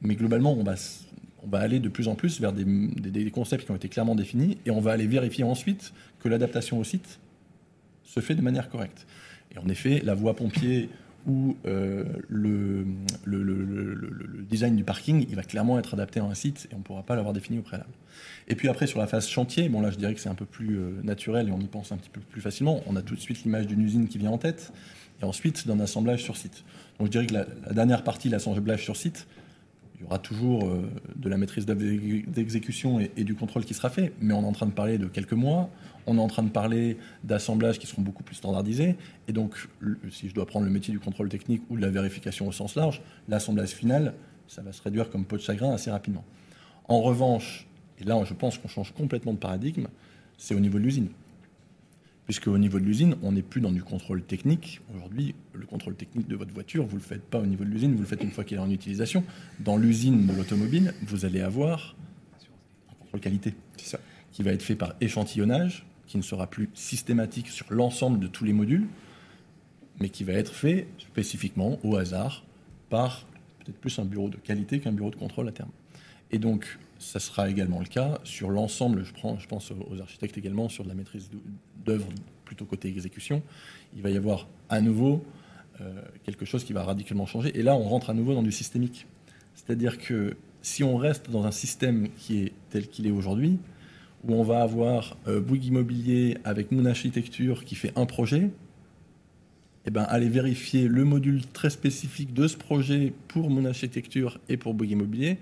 mais globalement, on va on va aller de plus en plus vers des, concepts qui ont été clairement définis et on va aller vérifier ensuite que l'adaptation au site se fait de manière correcte. Et en effet, la voie pompier ou euh, le, design du parking, il va clairement être adapté à un site et on ne pourra pas l'avoir défini au préalable. Et puis après, sur la phase chantier, bon là je dirais que c'est un peu plus euh, naturel et on y pense un petit peu plus facilement. On a tout de suite l'image d'une usine qui vient en tête et ensuite d'un assemblage sur site. Donc je dirais que la, la dernière partie, l'assemblage sur site, il y aura toujours euh, de la maîtrise d'exécution et, du contrôle qui sera fait, mais on est en train de parler de quelques mois, on est en train de parler d'assemblages qui seront beaucoup plus standardisés, et donc si je dois prendre le métier du contrôle technique ou de la vérification au sens large, l'assemblage final, ça va se réduire comme peau de chagrin assez rapidement. En revanche, et là je pense qu'on change complètement de paradigme, c'est au niveau de l'usine puisque au niveau de l'usine, on n'est plus dans du contrôle technique. Aujourd'hui, le contrôle technique de votre voiture, vous ne le faites pas au niveau de l'usine, vous le faites une fois qu'il est en utilisation. Dans l'usine de l'automobile, vous allez avoir un contrôle qualité qui va être fait par échantillonnage, qui ne sera plus systématique sur l'ensemble de tous les modules, mais qui va être fait spécifiquement au hasard par peut-être plus un bureau de qualité qu'un bureau de contrôle à terme. Et donc, ça sera également le cas sur l'ensemble, je, prends, je pense aux architectes également, sur de la maîtrise d'œuvre plutôt côté exécution. Il va y avoir à nouveau euh, quelque chose qui va radicalement changer. Et là, on rentre à nouveau dans du systémique. C'est-à-dire que si on reste dans un système qui est tel qu'il est aujourd'hui, où on va avoir euh, Bouygues Immobilier avec Moon Architecture qui fait un projet, eh ben, aller vérifier le module très spécifique de ce projet pour Moon Architecture et pour Bouygues Immobilier,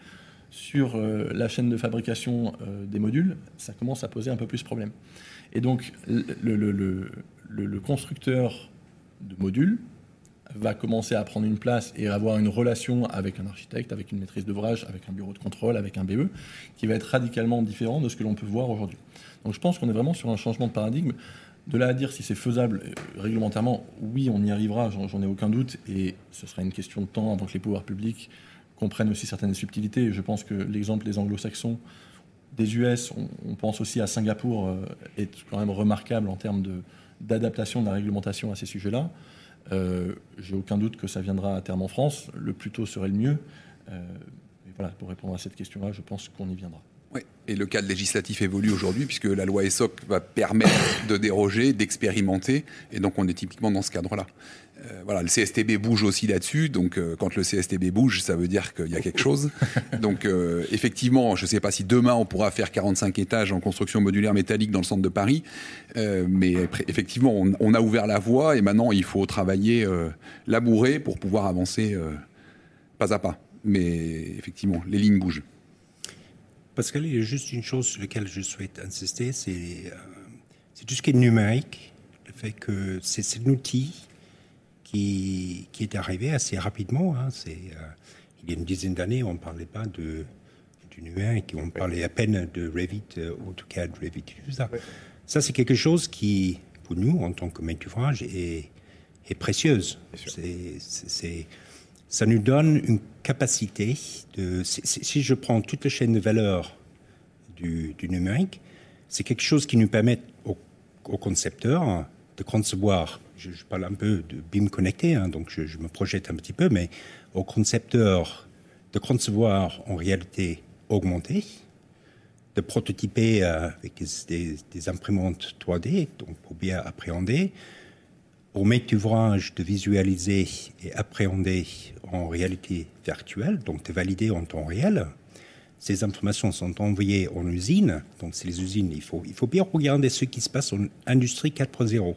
sur euh, la chaîne de fabrication euh, des modules, ça commence à poser un peu plus de problème. Et donc, le, constructeur de modules va commencer à prendre une place et avoir une relation avec un architecte, avec une maîtrise d'ouvrage, avec un bureau de contrôle, avec un BE, qui va être radicalement différent de ce que l'on peut voir aujourd'hui. Donc je pense qu'on est vraiment sur un changement de paradigme. De là à dire si c'est faisable euh, réglementairement, oui, on y arrivera, j'en ai aucun doute, et ce sera une question de temps avant que les pouvoirs publics comprennent aussi certaines subtilités. Je pense que l'exemple des anglo-saxons, des US, on, pense aussi à Singapour, euh, est quand même remarquable en termes d'adaptation de, la réglementation à ces sujets-là. Euh, J'ai aucun doute que ça viendra à terme en France. Le plus tôt serait le mieux. Euh, voilà, pour répondre à cette question-là, je pense qu'on y viendra. Oui, et le cadre législatif évolue aujourd'hui puisque la loi ESSOC va permettre de déroger, d'expérimenter, et donc on est typiquement dans ce cadre-là. Euh, voilà, le CSTB bouge aussi là-dessus, donc euh, quand le CSTB bouge, ça veut dire qu'il y a quelque chose. Donc euh, effectivement, je ne sais pas si demain on pourra faire 45 étages en construction modulaire métallique dans le centre de Paris, mais effectivement, on, on, a ouvert la voie et maintenant il faut travailler, labourer pour pouvoir avancer pas à pas. Mais effectivement, les lignes bougent. Pascal, il y a juste une chose sur laquelle je souhaite insister, c'est tout ce qui est numérique, le fait que c'est un outil qui, est arrivé assez rapidement. Hein. Euh, il y a une dizaine d'années, on ne parlait pas de, du numérique, on parlait à peine de Revit, euh, Revit, tout ça. Ça, c'est quelque chose qui, pour nous, en tant que maître d'ouvrage, est, est précieuse. C'est, ça nous donne une capacité de. Si je prends toute la chaîne de valeur du, numérique, c'est quelque chose qui nous permet aux, aux concepteurs de concevoir je, parle un peu de BIM connecté, hein, donc je, me projette un petit peu, mais au concepteur de concevoir en réalité augmentée, de prototyper euh, avec des, imprimantes 3D, donc pour bien appréhender, au maître d'ouvrage de visualiser et appréhender en réalité virtuelle, donc de valider en temps réel. Ces informations sont envoyées en usine, donc c'est les usines, il faut, il faut bien regarder ce qui se passe en industrie 4.0.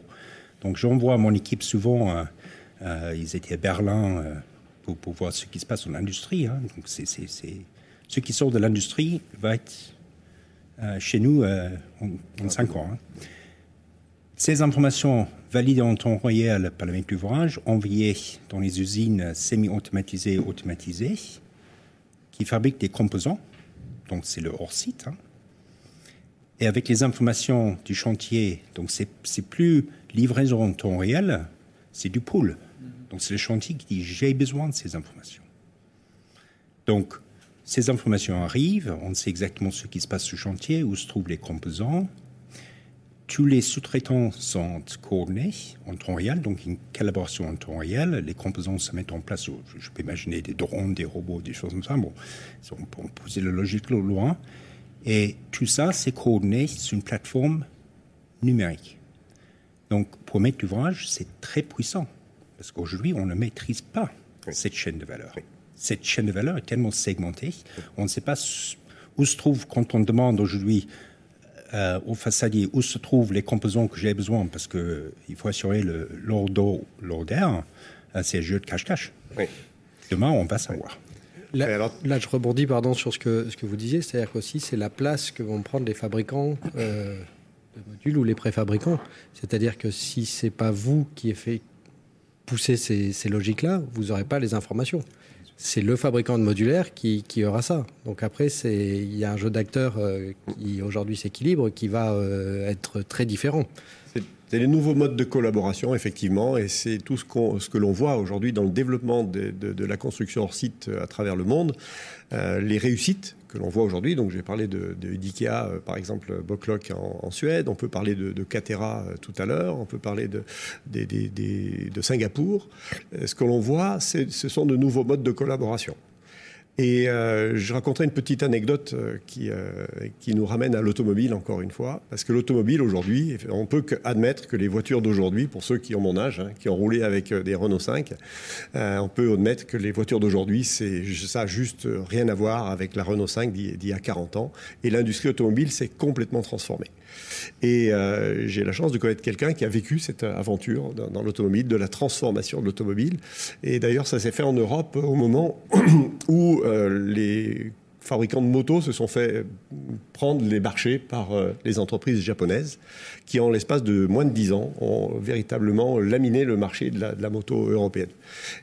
Donc j'envoie mon équipe souvent, euh, euh, ils étaient à Berlin euh, pour, voir ce qui se passe en industrie. Hein. Donc c'est, ce qui sort de l'industrie va être chez nous en, cinq ans. Hein. Ces informations validées en temps réel par le maître d'ouvrage, envoyées dans les usines semi-automatisées automatisées, qui fabriquent des composants, donc c'est le hors-site. Hein. Et avec les informations du chantier, donc c'est plus livraison en temps réel, c'est du pool. Donc c'est le chantier qui dit j'ai besoin de ces informations. Donc ces informations arrivent, on sait exactement ce qui se passe sur le chantier, où se trouvent les composants. Tous les sous-traitants sont coordonnés en temps réel, donc une collaboration en temps réel. Les composants se mettent en place. Je peux imaginer des drones, des robots, des choses comme ça. Bon, on peut poser la logique loin. Et tout ça, c'est coordonné sur une plateforme numérique. Donc, pour mettre d'ouvrage, c'est très puissant. Parce qu'aujourd'hui, on ne maîtrise pas cette chaîne de valeur. Cette chaîne de valeur est tellement segmentée, on ne sait pas où se trouve, quand on demande aujourd'hui euh, au façadier où se trouvent les composants que j'ai besoin, parce qu'il faut assurer l'ordre d'air, euh, c'est un jeu de cache-cache. Demain, on va savoir. Là, je rebondis pardon, sur ce que, ce que vous disiez, c'est-à-dire qu'aussi c'est la place que vont prendre les fabricants euh, modules ou les préfabricants. C'est-à-dire que si c'est pas vous qui avez fait pousser ces, logiques-là, vous n'aurez pas les informations. C'est le fabricant de modulaire qui, aura ça. Donc après, il y a un jeu d'acteurs euh, qui aujourd'hui s'équilibre, qui va euh, être très différent. C'est les nouveaux modes de collaboration, effectivement, et c'est tout ce, ce que l'on voit aujourd'hui dans le développement de, la construction hors site à travers le monde. Euh, les réussites que l'on voit aujourd'hui. Donc j'ai parlé de, d'IKEA, euh, par exemple, Boklok en, Suède. On peut parler de, de Catera euh, tout à l'heure. On peut parler de, de Singapour. Ce que l'on voit, ce sont de nouveaux modes de collaboration. Et euh, je raconterai une petite anecdote euh, qui, euh, qui nous ramène à l'automobile, encore une fois. Parce que l'automobile, aujourd'hui, on peut admettre que les voitures d'aujourd'hui, pour ceux qui ont mon âge, hein, qui ont roulé avec des Renault 5, on peut admettre que les voitures d'aujourd'hui, c'est ça juste rien à voir avec la Renault 5 d'il y a 40 ans. Et l'industrie automobile s'est complètement transformée. Et euh, j'ai la chance de connaître quelqu'un qui a vécu cette aventure dans, l'automobile, de la transformation de l'automobile. Et d'ailleurs, ça s'est fait en Europe au moment où euh, les fabricants de motos se sont fait prendre les marchés par les entreprises japonaises qui, en l'espace de moins de 10 ans, ont véritablement laminé le marché de la, moto européenne.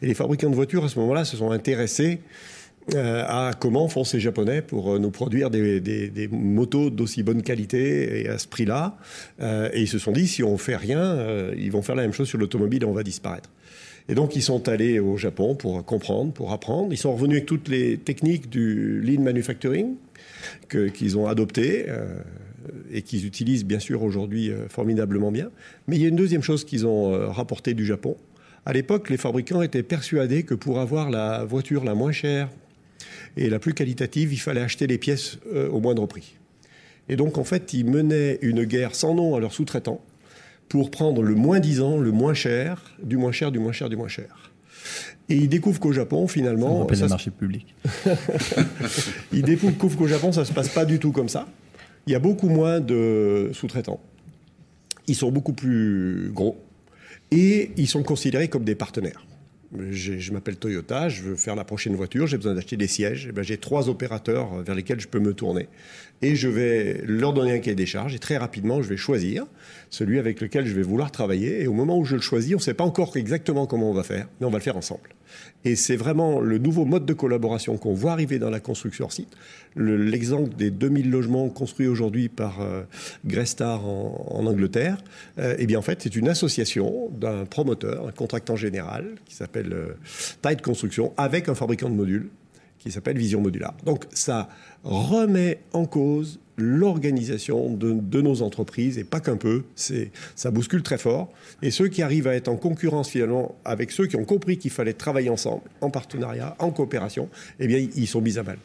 Et les fabricants de voitures, à ce moment-là, se sont intéressés euh, à comment font ces Japonais pour euh, nous produire des, des, des motos d'aussi bonne qualité et à ce prix-là. Euh, et ils se sont dit, si on fait rien, euh, ils vont faire la même chose sur l'automobile et on va disparaître. Et donc ils sont allés au Japon pour comprendre, pour apprendre. Ils sont revenus avec toutes les techniques du lean manufacturing qu'ils ont adoptées euh, et qu'ils utilisent bien sûr aujourd'hui euh, formidablement bien. Mais il y a une deuxième chose qu'ils ont euh, rapportée du Japon. À l'époque, les fabricants étaient persuadés que pour avoir la voiture la moins chère et la plus qualitative, il fallait acheter les pièces euh, au moindre prix. Et donc, en fait, ils menaient une guerre sans nom à leurs sous-traitants pour prendre le moins disant, le moins cher, du moins cher, du moins cher, du moins cher. Et ils découvrent qu'au Japon, finalement. Ça, ça le marché public. ils découvrent qu'au Japon, ça ne se passe pas du tout comme ça. Il y a beaucoup moins de sous-traitants. Ils sont beaucoup plus gros. Et ils sont considérés comme des partenaires je m'appelle Toyota, je veux faire la prochaine voiture, j'ai besoin d'acheter des sièges. ben, j'ai trois opérateurs vers lesquels je peux me tourner. Et je vais leur donner un cahier des charges et très rapidement, je vais choisir celui avec lequel je vais vouloir travailler. Et au moment où je le choisis, on ne sait pas encore exactement comment on va faire, mais on va le faire ensemble. Et c'est vraiment le nouveau mode de collaboration qu'on voit arriver dans la construction site. L'exemple des 2000 logements construits aujourd'hui par euh, Greystar en, en Angleterre, euh, eh bien en fait c'est une association d'un promoteur, un contractant général qui s'appelle euh, Tide Construction, avec un fabricant de modules qui s'appelle Vision Modular. Donc ça remet en cause l'organisation de, nos entreprises, et pas qu'un peu, ça bouscule très fort. Et ceux qui arrivent à être en concurrence finalement avec ceux qui ont compris qu'il fallait travailler ensemble, en partenariat, en coopération, eh bien ils sont mis à mal.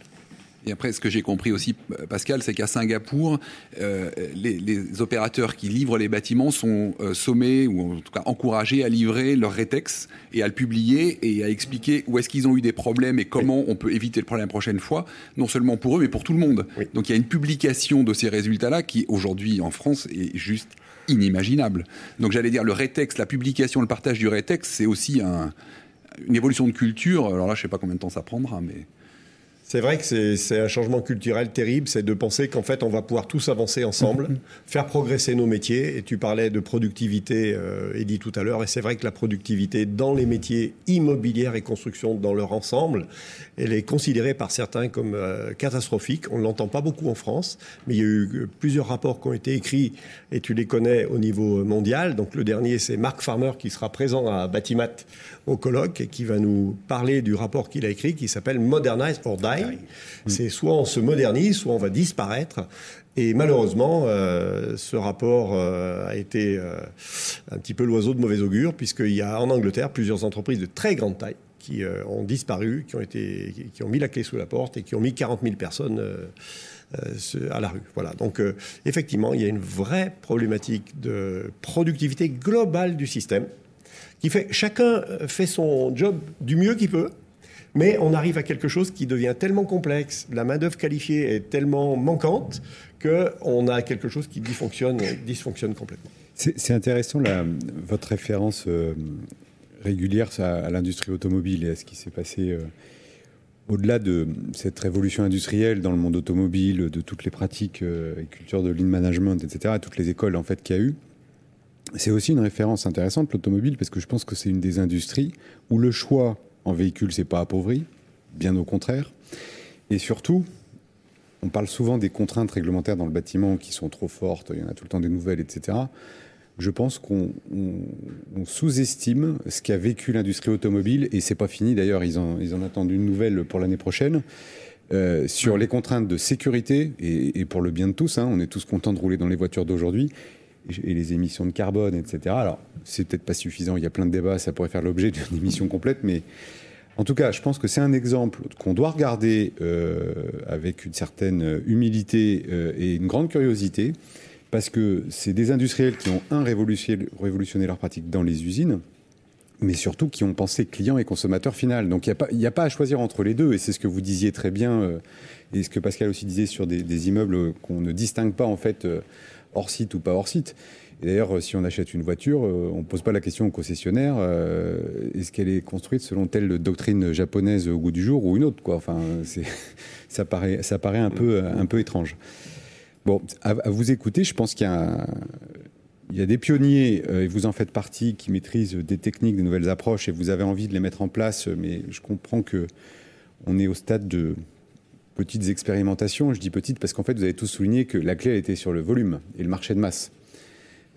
Et après, ce que j'ai compris aussi, Pascal, c'est qu'à Singapour, euh, les, les, opérateurs qui livrent les bâtiments sont euh, sommés, ou en tout cas encouragés à livrer leur rétex et à le publier et à expliquer où est-ce qu'ils ont eu des problèmes et comment oui. on peut éviter le problème la prochaine fois, non seulement pour eux, mais pour tout le monde. Oui. Donc il y a une publication de ces résultats-là qui, aujourd'hui, en France, est juste inimaginable. Donc j'allais dire, le rétex, la publication, le partage du rétex, c'est aussi un, une évolution de culture. Alors là, je ne sais pas combien de temps ça prendra, mais... C'est vrai que c'est un changement culturel terrible, c'est de penser qu'en fait on va pouvoir tous avancer ensemble, mmh. faire progresser nos métiers. Et tu parlais de productivité, euh, Eddie, tout à l'heure, et c'est vrai que la productivité dans les métiers immobilières et construction dans leur ensemble, elle est considérée par certains comme euh, catastrophique. On ne l'entend pas beaucoup en France, mais il y a eu plusieurs rapports qui ont été écrits, et tu les connais au niveau mondial. Donc le dernier, c'est Mark Farmer qui sera présent à Batimat au colloque et qui va nous parler du rapport qu'il a écrit qui s'appelle Modernize or Die. C'est soit on se modernise, soit on va disparaître. Et malheureusement, euh, ce rapport euh, a été euh, un petit peu l'oiseau de mauvais augure, puisqu'il y a en Angleterre plusieurs entreprises de très grande taille qui ont disparu, qui ont, été, qui, ont mis la clé sous la porte et qui ont mis 40 000 personnes à la rue. Voilà. Donc, effectivement, il y a une vraie problématique de productivité globale du système qui fait chacun fait son job du mieux qu'il peut, mais on arrive à quelque chose qui devient tellement complexe, la main-d'œuvre qualifiée est tellement manquante qu'on a quelque chose qui dysfonctionne, dysfonctionne complètement. C'est intéressant votre référence euh, régulière à, à l'industrie automobile et à ce qui s'est passé. Euh, au-delà de cette révolution industrielle dans le monde automobile, de toutes les pratiques euh, et cultures de lean management, etc., toutes les écoles en fait qu'il y a eu, c'est aussi une référence intéressante l'automobile parce que je pense que c'est une des industries où le choix en véhicule c'est pas appauvri, bien au contraire, et surtout on parle souvent des contraintes réglementaires dans le bâtiment qui sont trop fortes, il y en a tout le temps des nouvelles, etc. Je pense qu'on sous-estime ce qu'a vécu l'industrie automobile, et c'est pas fini d'ailleurs, ils en, attendent une nouvelle pour l'année prochaine, euh, sur les contraintes de sécurité, et, pour le bien de tous, hein, on est tous contents de rouler dans les voitures d'aujourd'hui, et les émissions de carbone, etc. Alors, c'est peut-être pas suffisant, il y a plein de débats, ça pourrait faire l'objet d'une émission complète, mais en tout cas, je pense que c'est un exemple qu'on doit regarder euh, avec une certaine humilité euh, et une grande curiosité, parce que c'est des industriels qui ont, un, révolutionné, révolutionné leur pratique dans les usines, mais surtout qui ont pensé client et consommateur final. Donc il n'y a, pas à choisir entre les deux, et c'est ce que vous disiez très bien, euh, et ce que Pascal aussi disait sur des, des immeubles qu'on ne distingue pas en fait hors site ou pas hors site. D'ailleurs, si on achète une voiture, euh, on ne pose pas la question au concessionnaire euh, est-ce qu'elle est construite selon telle doctrine japonaise au goût du jour ou une autre. Enfin, ça paraît, un peu, étrange. Bon, à, vous écouter, je pense qu'il y a des pionniers, euh, et vous en faites partie, qui maîtrisent des techniques, des nouvelles approches, et vous avez envie de les mettre en place, mais je comprends que on est au stade de petites expérimentations. Je dis petites parce qu'en fait, vous avez tous souligné que la clé était sur le volume et le marché de masse.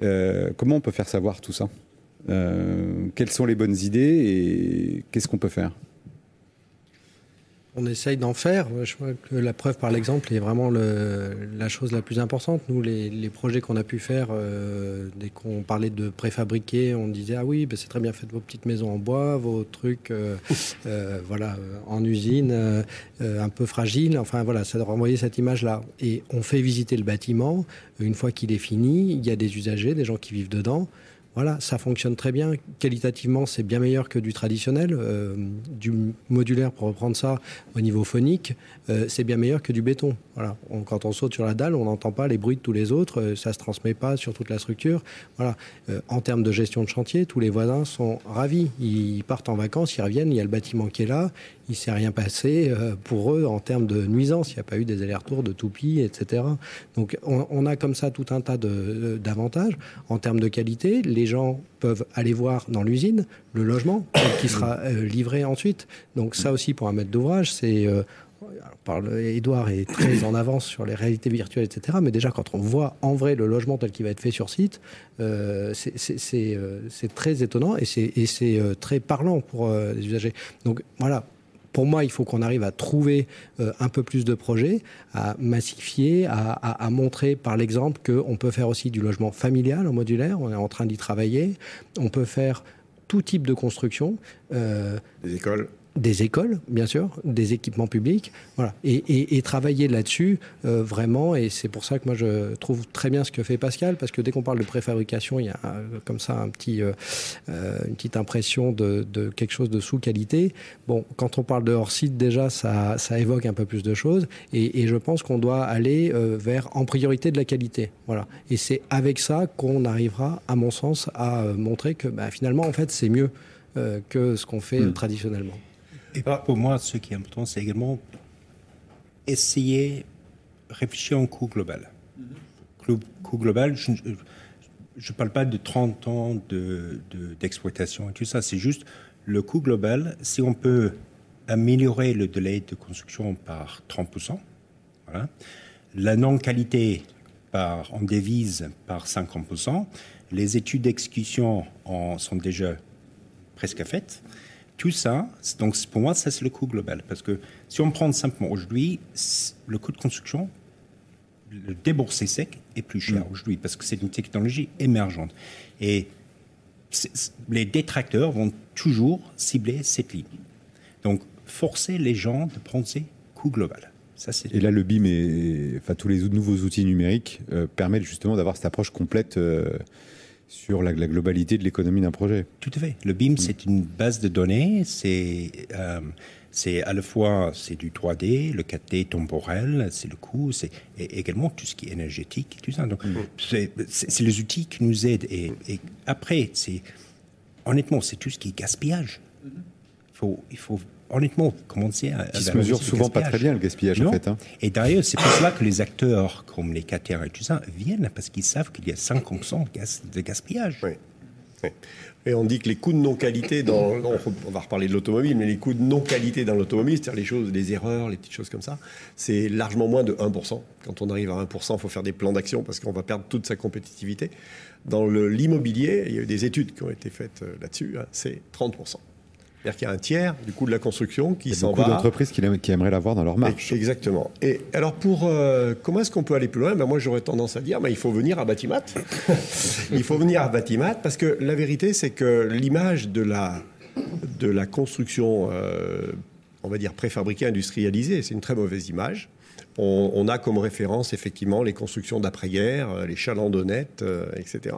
Euh, comment on peut faire savoir tout ça? Euh, Quelles sont les bonnes idées et qu'est-ce qu'on peut faire? On essaye d'en faire. Je crois que la preuve par l'exemple est vraiment le, la chose la plus importante. Nous, les, les projets qu'on a pu faire, euh, dès qu'on parlait de préfabriquer, on disait ah oui, ben c'est très bien, faites vos petites maisons en bois, vos trucs, euh, euh, voilà, en usine, un peu fragile. Enfin voilà, ça renvoyer cette image-là. Et on fait visiter le bâtiment. Une fois qu'il est fini, il y a des usagers, des gens qui vivent dedans. Voilà, ça fonctionne très bien. Qualitativement, c'est bien meilleur que du traditionnel. Euh, du modulaire, pour reprendre ça, au niveau phonique, euh, c'est bien meilleur que du béton. Voilà. Quand on saute sur la dalle, on n'entend pas les bruits de tous les autres, euh, ça ne se transmet pas sur toute la structure. Voilà. En termes de gestion de chantier, tous les voisins sont ravis. Ils partent en vacances, ils reviennent, il y a le bâtiment qui est là, il ne s'est rien passé pour eux en termes de nuisance. Il n'y a pas eu des allers-retours de toupies, etc. Donc on, on, a comme ça tout un tas d'avantages. En termes de qualité, les gens peuvent aller voir dans l'usine le logement qui sera euh, livré ensuite. Donc ça aussi pour un maître d'ouvrage, c'est... Euh, Edouard est très en avance sur les réalités virtuelles, etc. Mais déjà, quand on voit en vrai le logement tel qu'il va être fait sur site, euh, c'est euh, très étonnant et c'est très parlant pour les usagers. Donc voilà, pour moi, il faut qu'on arrive à trouver euh, un peu plus de projets, à massifier, à, montrer par l'exemple qu'on peut faire aussi du logement familial en modulaire. On est en train d'y travailler. On peut faire tout type de construction. Euh, des écoles des écoles, bien sûr, des équipements publics, voilà, et, et, et travailler là-dessus euh, vraiment. Et c'est pour ça que moi je trouve très bien ce que fait Pascal, parce que dès qu'on parle de préfabrication, il y a euh, comme ça un petit, euh, une petite impression de, de, quelque chose de sous-qualité. Bon, quand on parle de hors site, déjà ça, ça évoque un peu plus de choses, et, et je pense qu'on doit aller euh, vers en priorité de la qualité, voilà. Et c'est avec ça qu'on arrivera, à mon sens, à montrer que bah, finalement en fait c'est mieux que ce qu'on fait mmh. traditionnellement. Et pour moi, ce qui est important, c'est également essayer, réfléchir en coût global. Coût global, je ne parle pas de 30 ans d'exploitation de, de, et tout ça, c'est juste le coût global. Si on peut améliorer le délai de construction par 30%, voilà, la non-qualité en devise par 50%, les études d'exécution sont déjà presque faites tout ça, donc pour moi, ça c'est le coût global. Parce que si on prend simplement aujourd'hui, le coût de construction, le déboursé sec est plus cher mmh. aujourd'hui parce que c'est une technologie émergente. Et les détracteurs vont toujours cibler cette ligne. Donc, forcer les gens de penser coût global. Ça, et là, le BIM et enfin, tous les nouveaux outils numériques euh, permettent justement d'avoir cette approche complète. Euh sur la, la globalité de l'économie d'un projet. Tout à fait. Le BIM, mmh. c'est une base de données. C'est euh, c'est à la fois c'est du 3D, le 4D temporel, c'est le coût, c'est également tout ce qui est énergétique, tout ça. Donc, mmh. c'est les outils qui nous aident. Et, et après, c'est honnêtement, c'est tout ce qui est gaspillage. Mmh. Faut, il faut honnêtement commencer à. Qui se mesure souvent pas très bien le gaspillage non. en fait. Hein. Et d'ailleurs, c'est pour cela que les acteurs comme les KTR et tout ça viennent parce qu'ils savent qu'il y a 50% de gaspillage. Oui. oui. Et on dit que les coûts de non-qualité dans. On va reparler de l'automobile, mais les coûts de non-qualité dans l'automobile, c'est-à-dire les choses, les erreurs, les petites choses comme ça, c'est largement moins de 1%. Quand on arrive à 1%, il faut faire des plans d'action parce qu'on va perdre toute sa compétitivité. Dans l'immobilier, il y a eu des études qui ont été faites euh, là-dessus, hein, c'est 30%. C'est-à-dire qu'il y a un tiers du coût de la construction qui s'en va. Beaucoup d'entreprises qui, qui, aimeraient l'avoir dans leur marge. Exactement. Et alors, pour euh, comment est-ce qu'on peut aller plus loin? Ben Moi, j'aurais tendance à dire ben, il faut venir à Batimat. il faut venir à Batimat parce que la vérité, c'est que l'image de la, de la construction, euh, on va dire préfabriquée, industrialisée, c'est une très mauvaise image. On, on, a comme référence effectivement les constructions d'après-guerre, les chalandonnettes, euh, etc.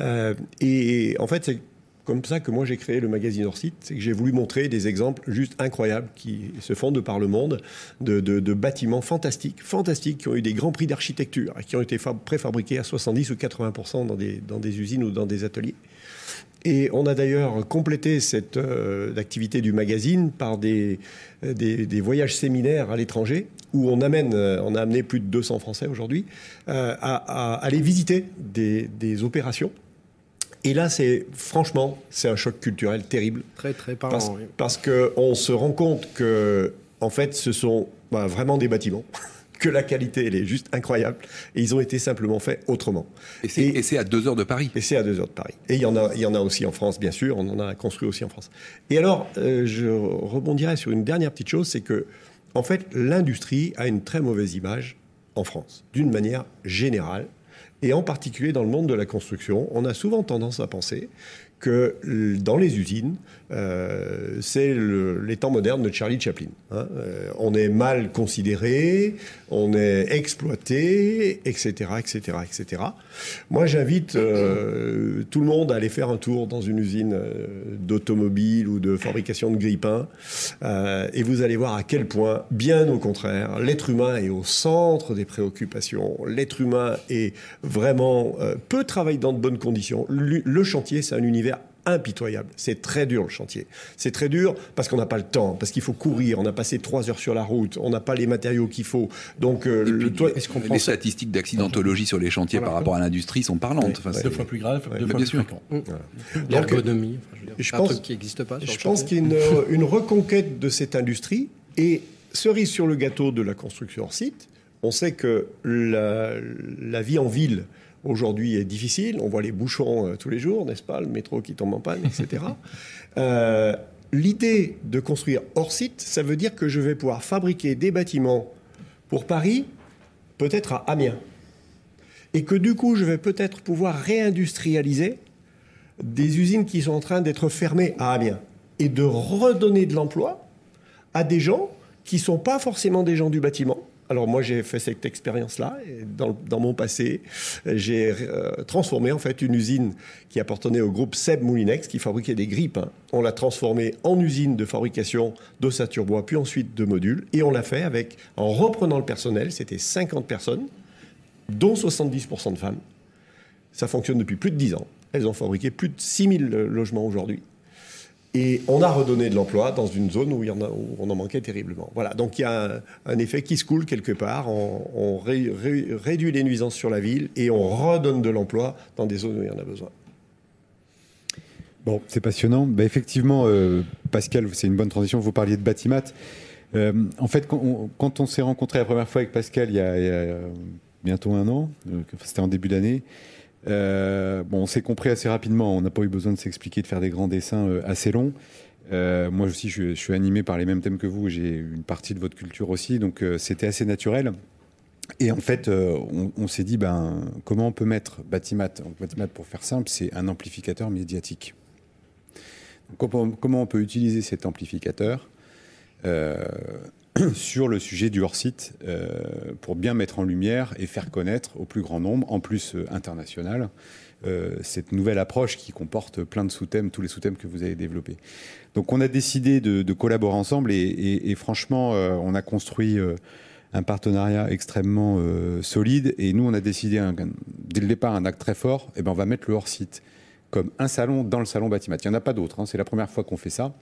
Euh, et en fait, c'est comme ça que moi j'ai créé le magazine hors site, c'est que j'ai voulu montrer des exemples juste incroyables qui se font de par le monde, de, bâtiments fantastiques, fantastiques, qui ont eu des grands prix d'architecture qui ont été préfabriqués à 70 ou 80% dans des, usines ou dans des ateliers. Et on a d'ailleurs complété cette euh, activité du magazine par des, des, voyages séminaires à l'étranger où on amène, euh, on a amené plus de 200 Français aujourd'hui euh, à, aller visiter des opérations et là, c'est franchement, c'est un choc culturel terrible. Très, très parlant. Parce, parce qu'on se rend compte que, en fait, ce sont bah, vraiment des bâtiments. que la qualité, elle est juste incroyable. Et ils ont été simplement faits autrement. Et c'est à deux heures de Paris. Et c'est à deux heures de Paris. Et il y, en a, il y en a aussi en France, bien sûr. On en a construit aussi en France. Et alors, euh, je rebondirai sur une dernière petite chose, c'est que, en fait, l'industrie a une très mauvaise image en France, d'une manière générale et en particulier dans le monde de la construction, on a souvent tendance à penser que dans les usines, euh, c'est les temps modernes de Charlie Chaplin. Hein. Euh, on est mal considéré, on est exploité, etc., etc., etc. Moi, j'invite euh, tout le monde à aller faire un tour dans une usine d'automobile ou de fabrication de grille-pain, et vous allez voir à quel point, bien au contraire, l'être humain est au centre des préoccupations. L'être humain est vraiment peut travailler dans de bonnes conditions. Le chantier, c'est un univers impitoyable. C'est très dur le chantier. C'est très dur parce qu'on n'a pas le temps, parce qu'il faut courir. On a passé trois heures sur la route, on n'a pas les matériaux qu'il faut. Donc euh, le les statistiques d'accidentologie sur les chantiers par rapport à l'industrie sont parlantes. c'est deux fois plus grave, deux fois plus fréquent. L'ergonomie, je pense qui n'existe pas. je pense qu'il y a une, une reconquête de cette industrie et cerise sur le gâteau de la construction hors site. On sait que la, la vie en ville aujourd'hui est difficile. On voit les bouchons euh, tous les jours, n'est-ce pas Le métro qui tombe en panne, etc. Euh, l'idée de construire hors site, ça veut dire que je vais pouvoir fabriquer des bâtiments pour Paris, peut-être à Amiens. Et que du coup, je vais peut-être pouvoir réindustrialiser des usines qui sont en train d'être fermées à Amiens. Et de redonner de l'emploi à des gens qui ne sont pas forcément des gens du bâtiment, alors moi j'ai fait cette expérience-là. Dans, dans, mon passé, j'ai euh, transformé en fait une usine qui appartenait au groupe Seb Moulinex qui fabriquait des grippes. On l'a transformée en usine de fabrication d'ossature bois, puis ensuite de modules. Et on l'a fait avec, en reprenant le personnel, c'était 50 personnes, dont 70% de femmes. Ça fonctionne depuis plus de 10 ans. Elles ont fabriqué plus de 6000 logements aujourd'hui. Et on a redonné de l'emploi dans une zone où, on en manquait terriblement. Voilà, donc il y a un, effet qui se coule quelque part. On, réduit les nuisances sur la ville et on redonne de l'emploi dans des zones où il y en a besoin. Bon, c'est passionnant. Bah, effectivement, euh, Pascal, c'est une bonne transition. Vous parliez de Batimat. Euh, en fait, quand on, s'est rencontré la première fois avec Pascal il y a, a bientôt un an, euh, c'était en début d'année, euh, bon, on s'est compris assez rapidement. On n'a pas eu besoin de s'expliquer, de faire des grands dessins euh, assez longs. Euh, moi aussi, je, suis animé par les mêmes thèmes que vous. J'ai une partie de votre culture aussi, donc c'était assez naturel. Et en fait, on, s'est dit, ben, comment on peut mettre Batimat Batimat, pour faire simple, c'est un amplificateur médiatique. comment, on peut utiliser cet amplificateur? sur le sujet du hors-site euh, pour bien mettre en lumière et faire connaître au plus grand nombre, en plus euh, international, euh, cette nouvelle approche qui comporte plein de sous-thèmes, tous les sous-thèmes que vous avez développés. Donc on a décidé de, collaborer ensemble et, franchement, on a construit un partenariat extrêmement solide et nous on a décidé dès le départ un acte très fort, et eh ben on va mettre le hors-site comme un salon dans le salon Batimat. Il n'y en a pas d'autres, hein, c'est la première fois qu'on fait ça.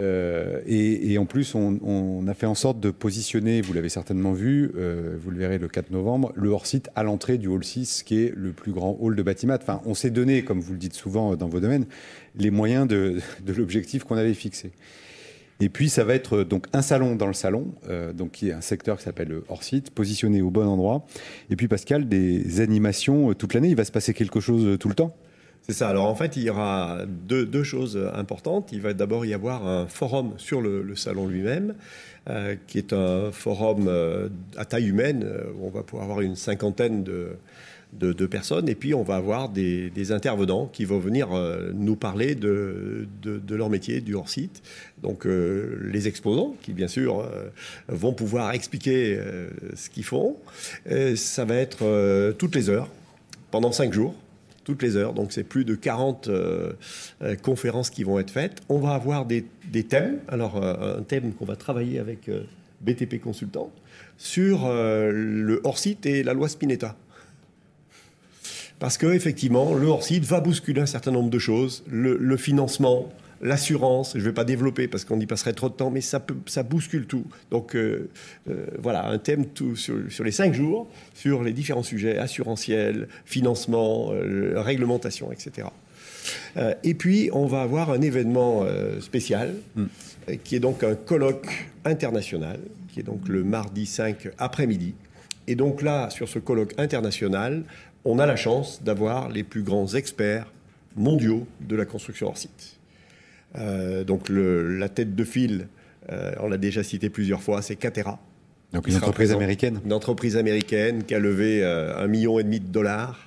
Euh, et, en plus, on, a fait en sorte de positionner, vous l'avez certainement vu, euh, vous le verrez le 4 novembre, le hors-site à l'entrée du hall 6, qui est le plus grand hall de Batimat. Enfin, on s'est donné, comme vous le dites souvent dans vos domaines, les moyens de, l'objectif qu'on avait fixé. Et puis, ça va être donc un salon dans le salon, euh, donc qui est un secteur qui s'appelle le hors-site, positionné au bon endroit. Et puis, Pascal, des animations toute l'année. Il va se passer quelque chose tout le temps? C'est ça. Alors en fait, il y aura deux, choses importantes. Il va d'abord y avoir un forum sur le, salon lui-même, euh, qui est un forum euh, à taille humaine, euh, où on va pouvoir avoir une cinquantaine de, personnes. Et puis on va avoir des, intervenants qui vont venir nous parler de, leur métier, du hors-site. Donc les exposants, qui bien sûr vont pouvoir expliquer ce qu'ils font. ça va être toutes les heures, pendant cinq jours toutes les heures. Donc c'est plus de 40 euh, euh, conférences qui vont être faites. On va avoir des, thèmes. Alors euh, un thème qu'on va travailler avec BTP Consultant sur le hors-site et la loi Spinetta. Parce que effectivement, le hors-site va bousculer un certain nombre de choses. Le financement, l'assurance, je ne vais pas développer parce qu'on y passerait trop de temps, mais ça, peut, ça bouscule tout. Donc euh, euh, voilà, un thème tout, sur, sur, les cinq jours, sur les différents sujets, assurantiel, financement, euh, réglementation, etc. Et puis, on va avoir un événement spécial, mm. qui est donc un colloque international, qui est donc le mardi 5 après-midi. Et donc là, sur ce colloque international, on a la chance d'avoir les plus grands experts mondiaux de la construction hors site. Euh, donc le, la tête de file, euh, on l'a déjà cité plusieurs fois, c'est Catera. Donc une entreprise américaine. Une entreprise américaine qui a levé euh, un million et demi de dollars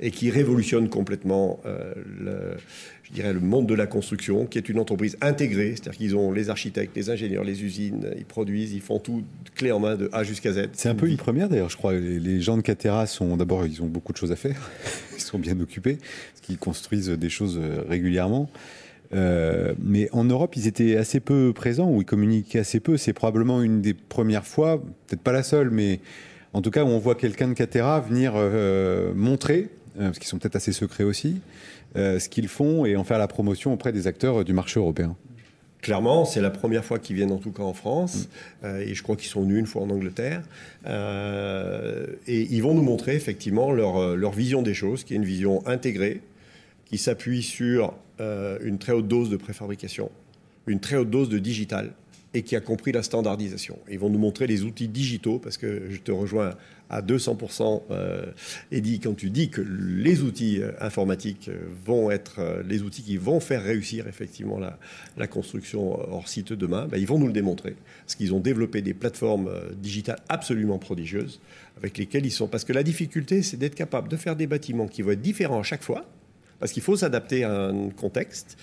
et qui révolutionne complètement euh, le, je dirais, le monde de la construction, qui est une entreprise intégrée, c'est-à-dire qu'ils ont les architectes, les ingénieurs, les usines, ils produisent, ils font tout clé en main de A jusqu'à Z. C'est un peu une première d'ailleurs, je crois. Les, les gens de Catera sont d'abord, ils ont beaucoup de choses à faire, ils sont bien occupés, parce qu'ils construisent des choses régulièrement. Euh, mais en Europe, ils étaient assez peu présents ou ils communiquaient assez peu. C'est probablement une des premières fois, peut-être pas la seule, mais en tout cas où on voit quelqu'un de Catera venir euh, montrer, euh, parce qu'ils sont peut-être assez secrets aussi, ce qu'ils font et en faire la promotion auprès des acteurs du marché européen. Clairement, c'est la première fois qu'ils viennent en tout cas en France, mmh. euh, et je crois qu'ils sont venus une fois en Angleterre. Euh, et ils vont nous montrer effectivement leur, leur vision des choses, qui est une vision intégrée, qui s'appuie sur euh, une très haute dose de préfabrication, une très haute dose de digital, et qui a compris la standardisation. Ils vont nous montrer les outils digitaux, parce que je te rejoins à 200%, euh, Eddie, quand tu dis que les outils euh, informatiques vont être euh, les outils qui vont faire réussir effectivement la, construction hors site demain, ben, ils vont nous le démontrer. Parce qu'ils ont développé des plateformes euh, digitales absolument prodigieuses, avec lesquelles ils sont... Parce que la difficulté, c'est d'être capable de faire des bâtiments qui vont être différents à chaque fois, parce qu'il faut s'adapter à un contexte,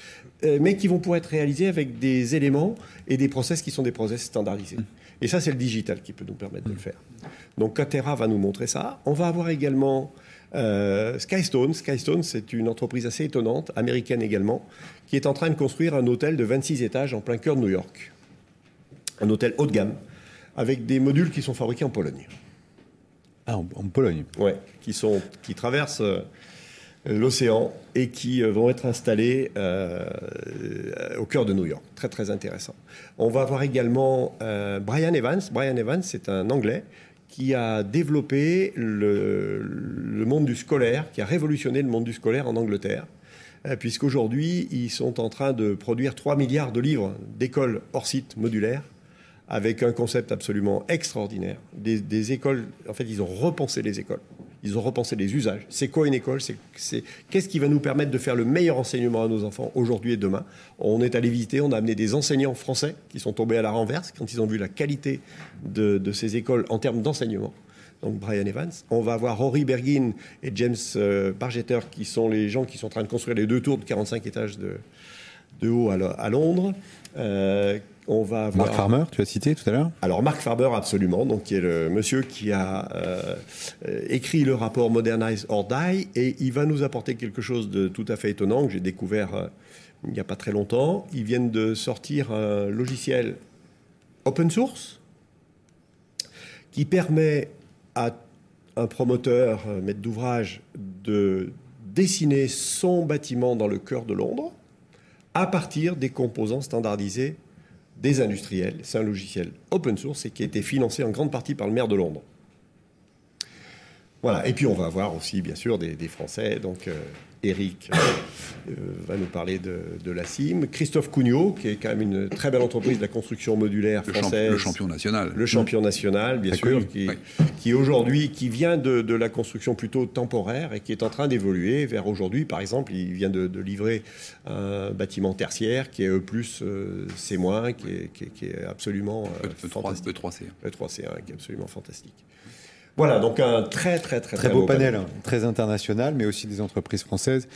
euh, mais qui vont pouvoir être réalisés avec des éléments et des process qui sont des process standardisés. Et ça, c'est le digital qui peut nous permettre de le faire. Donc, Catera va nous montrer ça. On va avoir également euh, Skystone. Skystone, c'est une entreprise assez étonnante, américaine également, qui est en train de construire un hôtel de 26 étages en plein cœur de New York. Un hôtel haut de gamme, avec des modules qui sont fabriqués en Pologne. Ah, en, en Pologne Ouais, qui, sont, qui traversent euh, l'océan et qui euh, vont être installés euh, au cœur de New York. Très très intéressant. On va avoir également euh, Brian Evans. Brian Evans, c'est un Anglais qui a développé le, monde du scolaire, qui a révolutionné le monde du scolaire en Angleterre, euh, puisqu'aujourd'hui, ils sont en train de produire 3 milliards de livres d'écoles hors site modulaires avec un concept absolument extraordinaire. Des, écoles, en fait, ils ont repensé les écoles. Ils ont repensé les usages. C'est quoi une école? Qu'est-ce qui va nous permettre de faire le meilleur enseignement à nos enfants aujourd'hui et demain? On est allé visiter, on a amené des enseignants français qui sont tombés à la renverse quand ils ont vu la qualité de, ces écoles en termes d'enseignement. Donc Brian Evans. On va avoir Rory Bergin et James euh, Bargetter qui sont les gens qui sont en train de construire les deux tours de 45 étages de, haut à, à Londres. Euh, on va avoir... Marc Farmer, tu as cité tout à l'heure Alors Marc Farber, absolument, donc qui est le monsieur qui a euh, écrit le rapport Modernize or Die, et il va nous apporter quelque chose de tout à fait étonnant que j'ai découvert euh, il n'y a pas très longtemps. Ils viennent de sortir un logiciel open source qui permet à un promoteur, un maître d'ouvrage, de dessiner son bâtiment dans le cœur de Londres à partir des composants standardisés des industriels. C'est un logiciel open source et qui a été financé en grande partie par le maire de Londres. Voilà. Et puis on va avoir aussi, bien sûr, des, Français. Donc euh, Eric euh, va nous parler de, de, la CIM. Christophe Cugnot, qui est quand même une très belle entreprise de la construction modulaire française. Le, champion national. Le champion national, bien sûr, qui, aujourd'hui, qui vient de, de, la construction plutôt temporaire et qui est en train d'évoluer vers aujourd'hui. Par exemple, il vient de, de, livrer un bâtiment tertiaire qui est E+, euh, C-, qui est, qui, est, qui est absolument euh, e, fantastique. E3C. E3C, qui est absolument fantastique. Voilà, donc un très très très, très, beau, beau panel, panel, très international, mais aussi des entreprises françaises.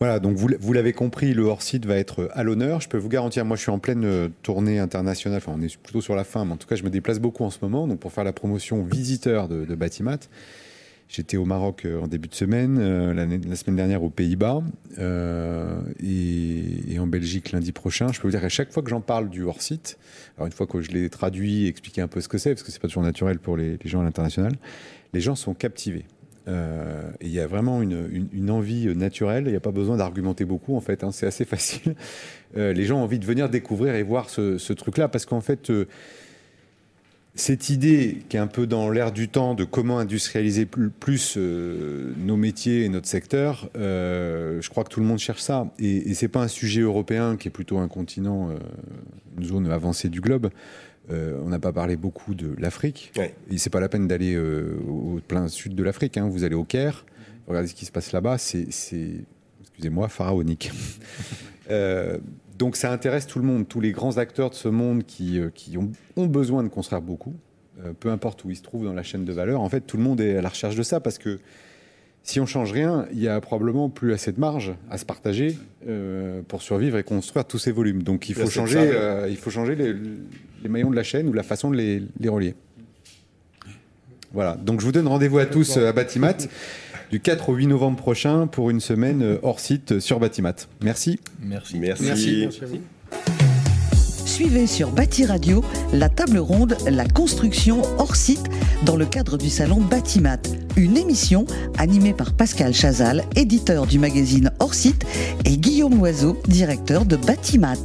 Voilà, donc vous, vous l'avez compris, le hors-site va être à l'honneur. Je peux vous garantir, moi je suis en pleine euh, tournée internationale, enfin on est plutôt sur la fin, mais en tout cas je me déplace beaucoup en ce moment, donc pour faire la promotion visiteur de, de Batimat. J'étais au Maroc en début de semaine, la, semaine dernière aux Pays-Bas et, en Belgique lundi prochain. Je peux vous dire qu'à chaque fois que j'en parle du hors-site, alors une fois que je l'ai traduit, expliqué un peu ce que c'est, parce que c'est pas toujours naturel pour les, gens à l'international, les gens sont captivés. Euh, il y a vraiment une, envie naturelle. Il n'y a pas besoin d'argumenter beaucoup, en fait. Hein, c'est assez facile. Euh, les gens ont envie de venir découvrir et voir ce, truc-là, parce qu'en fait, euh, cette idée qui est un peu dans l'air du temps de comment industrialiser plus, nos métiers et notre secteur, je crois que tout le monde cherche ça. Et, et c'est pas un sujet européen qui est plutôt un continent, une zone avancée du globe. Euh, on n'a pas parlé beaucoup de l'Afrique. Ouais. Et c'est pas la peine d'aller euh, au plein sud de l'Afrique. Hein. Vous allez au Caire, regardez ce qui se passe là-bas. C'est, excusez-moi, pharaonique. Euh, donc ça intéresse tout le monde, tous les grands acteurs de ce monde qui, ont, besoin de construire beaucoup, peu importe où ils se trouvent dans la chaîne de valeur. En fait, tout le monde est à la recherche de ça parce que si on change rien, il y a probablement plus assez de marge à se partager euh, pour survivre et construire tous ces volumes. Donc il faut changer, euh, il faut changer les, maillons de la chaîne ou la façon de les, relier. Voilà. Donc je vous donne rendez-vous à tous euh, à Batimat du 4 au 8 novembre prochain pour une semaine hors site sur Batimat. Merci. Merci. Merci. Merci. à vous. Suivez sur Bâti Radio la table ronde La construction hors site dans le cadre du salon Batimat, une émission animée par Pascal Chazal, éditeur du magazine hors site, et Guillaume Loiseau, directeur de Batimat.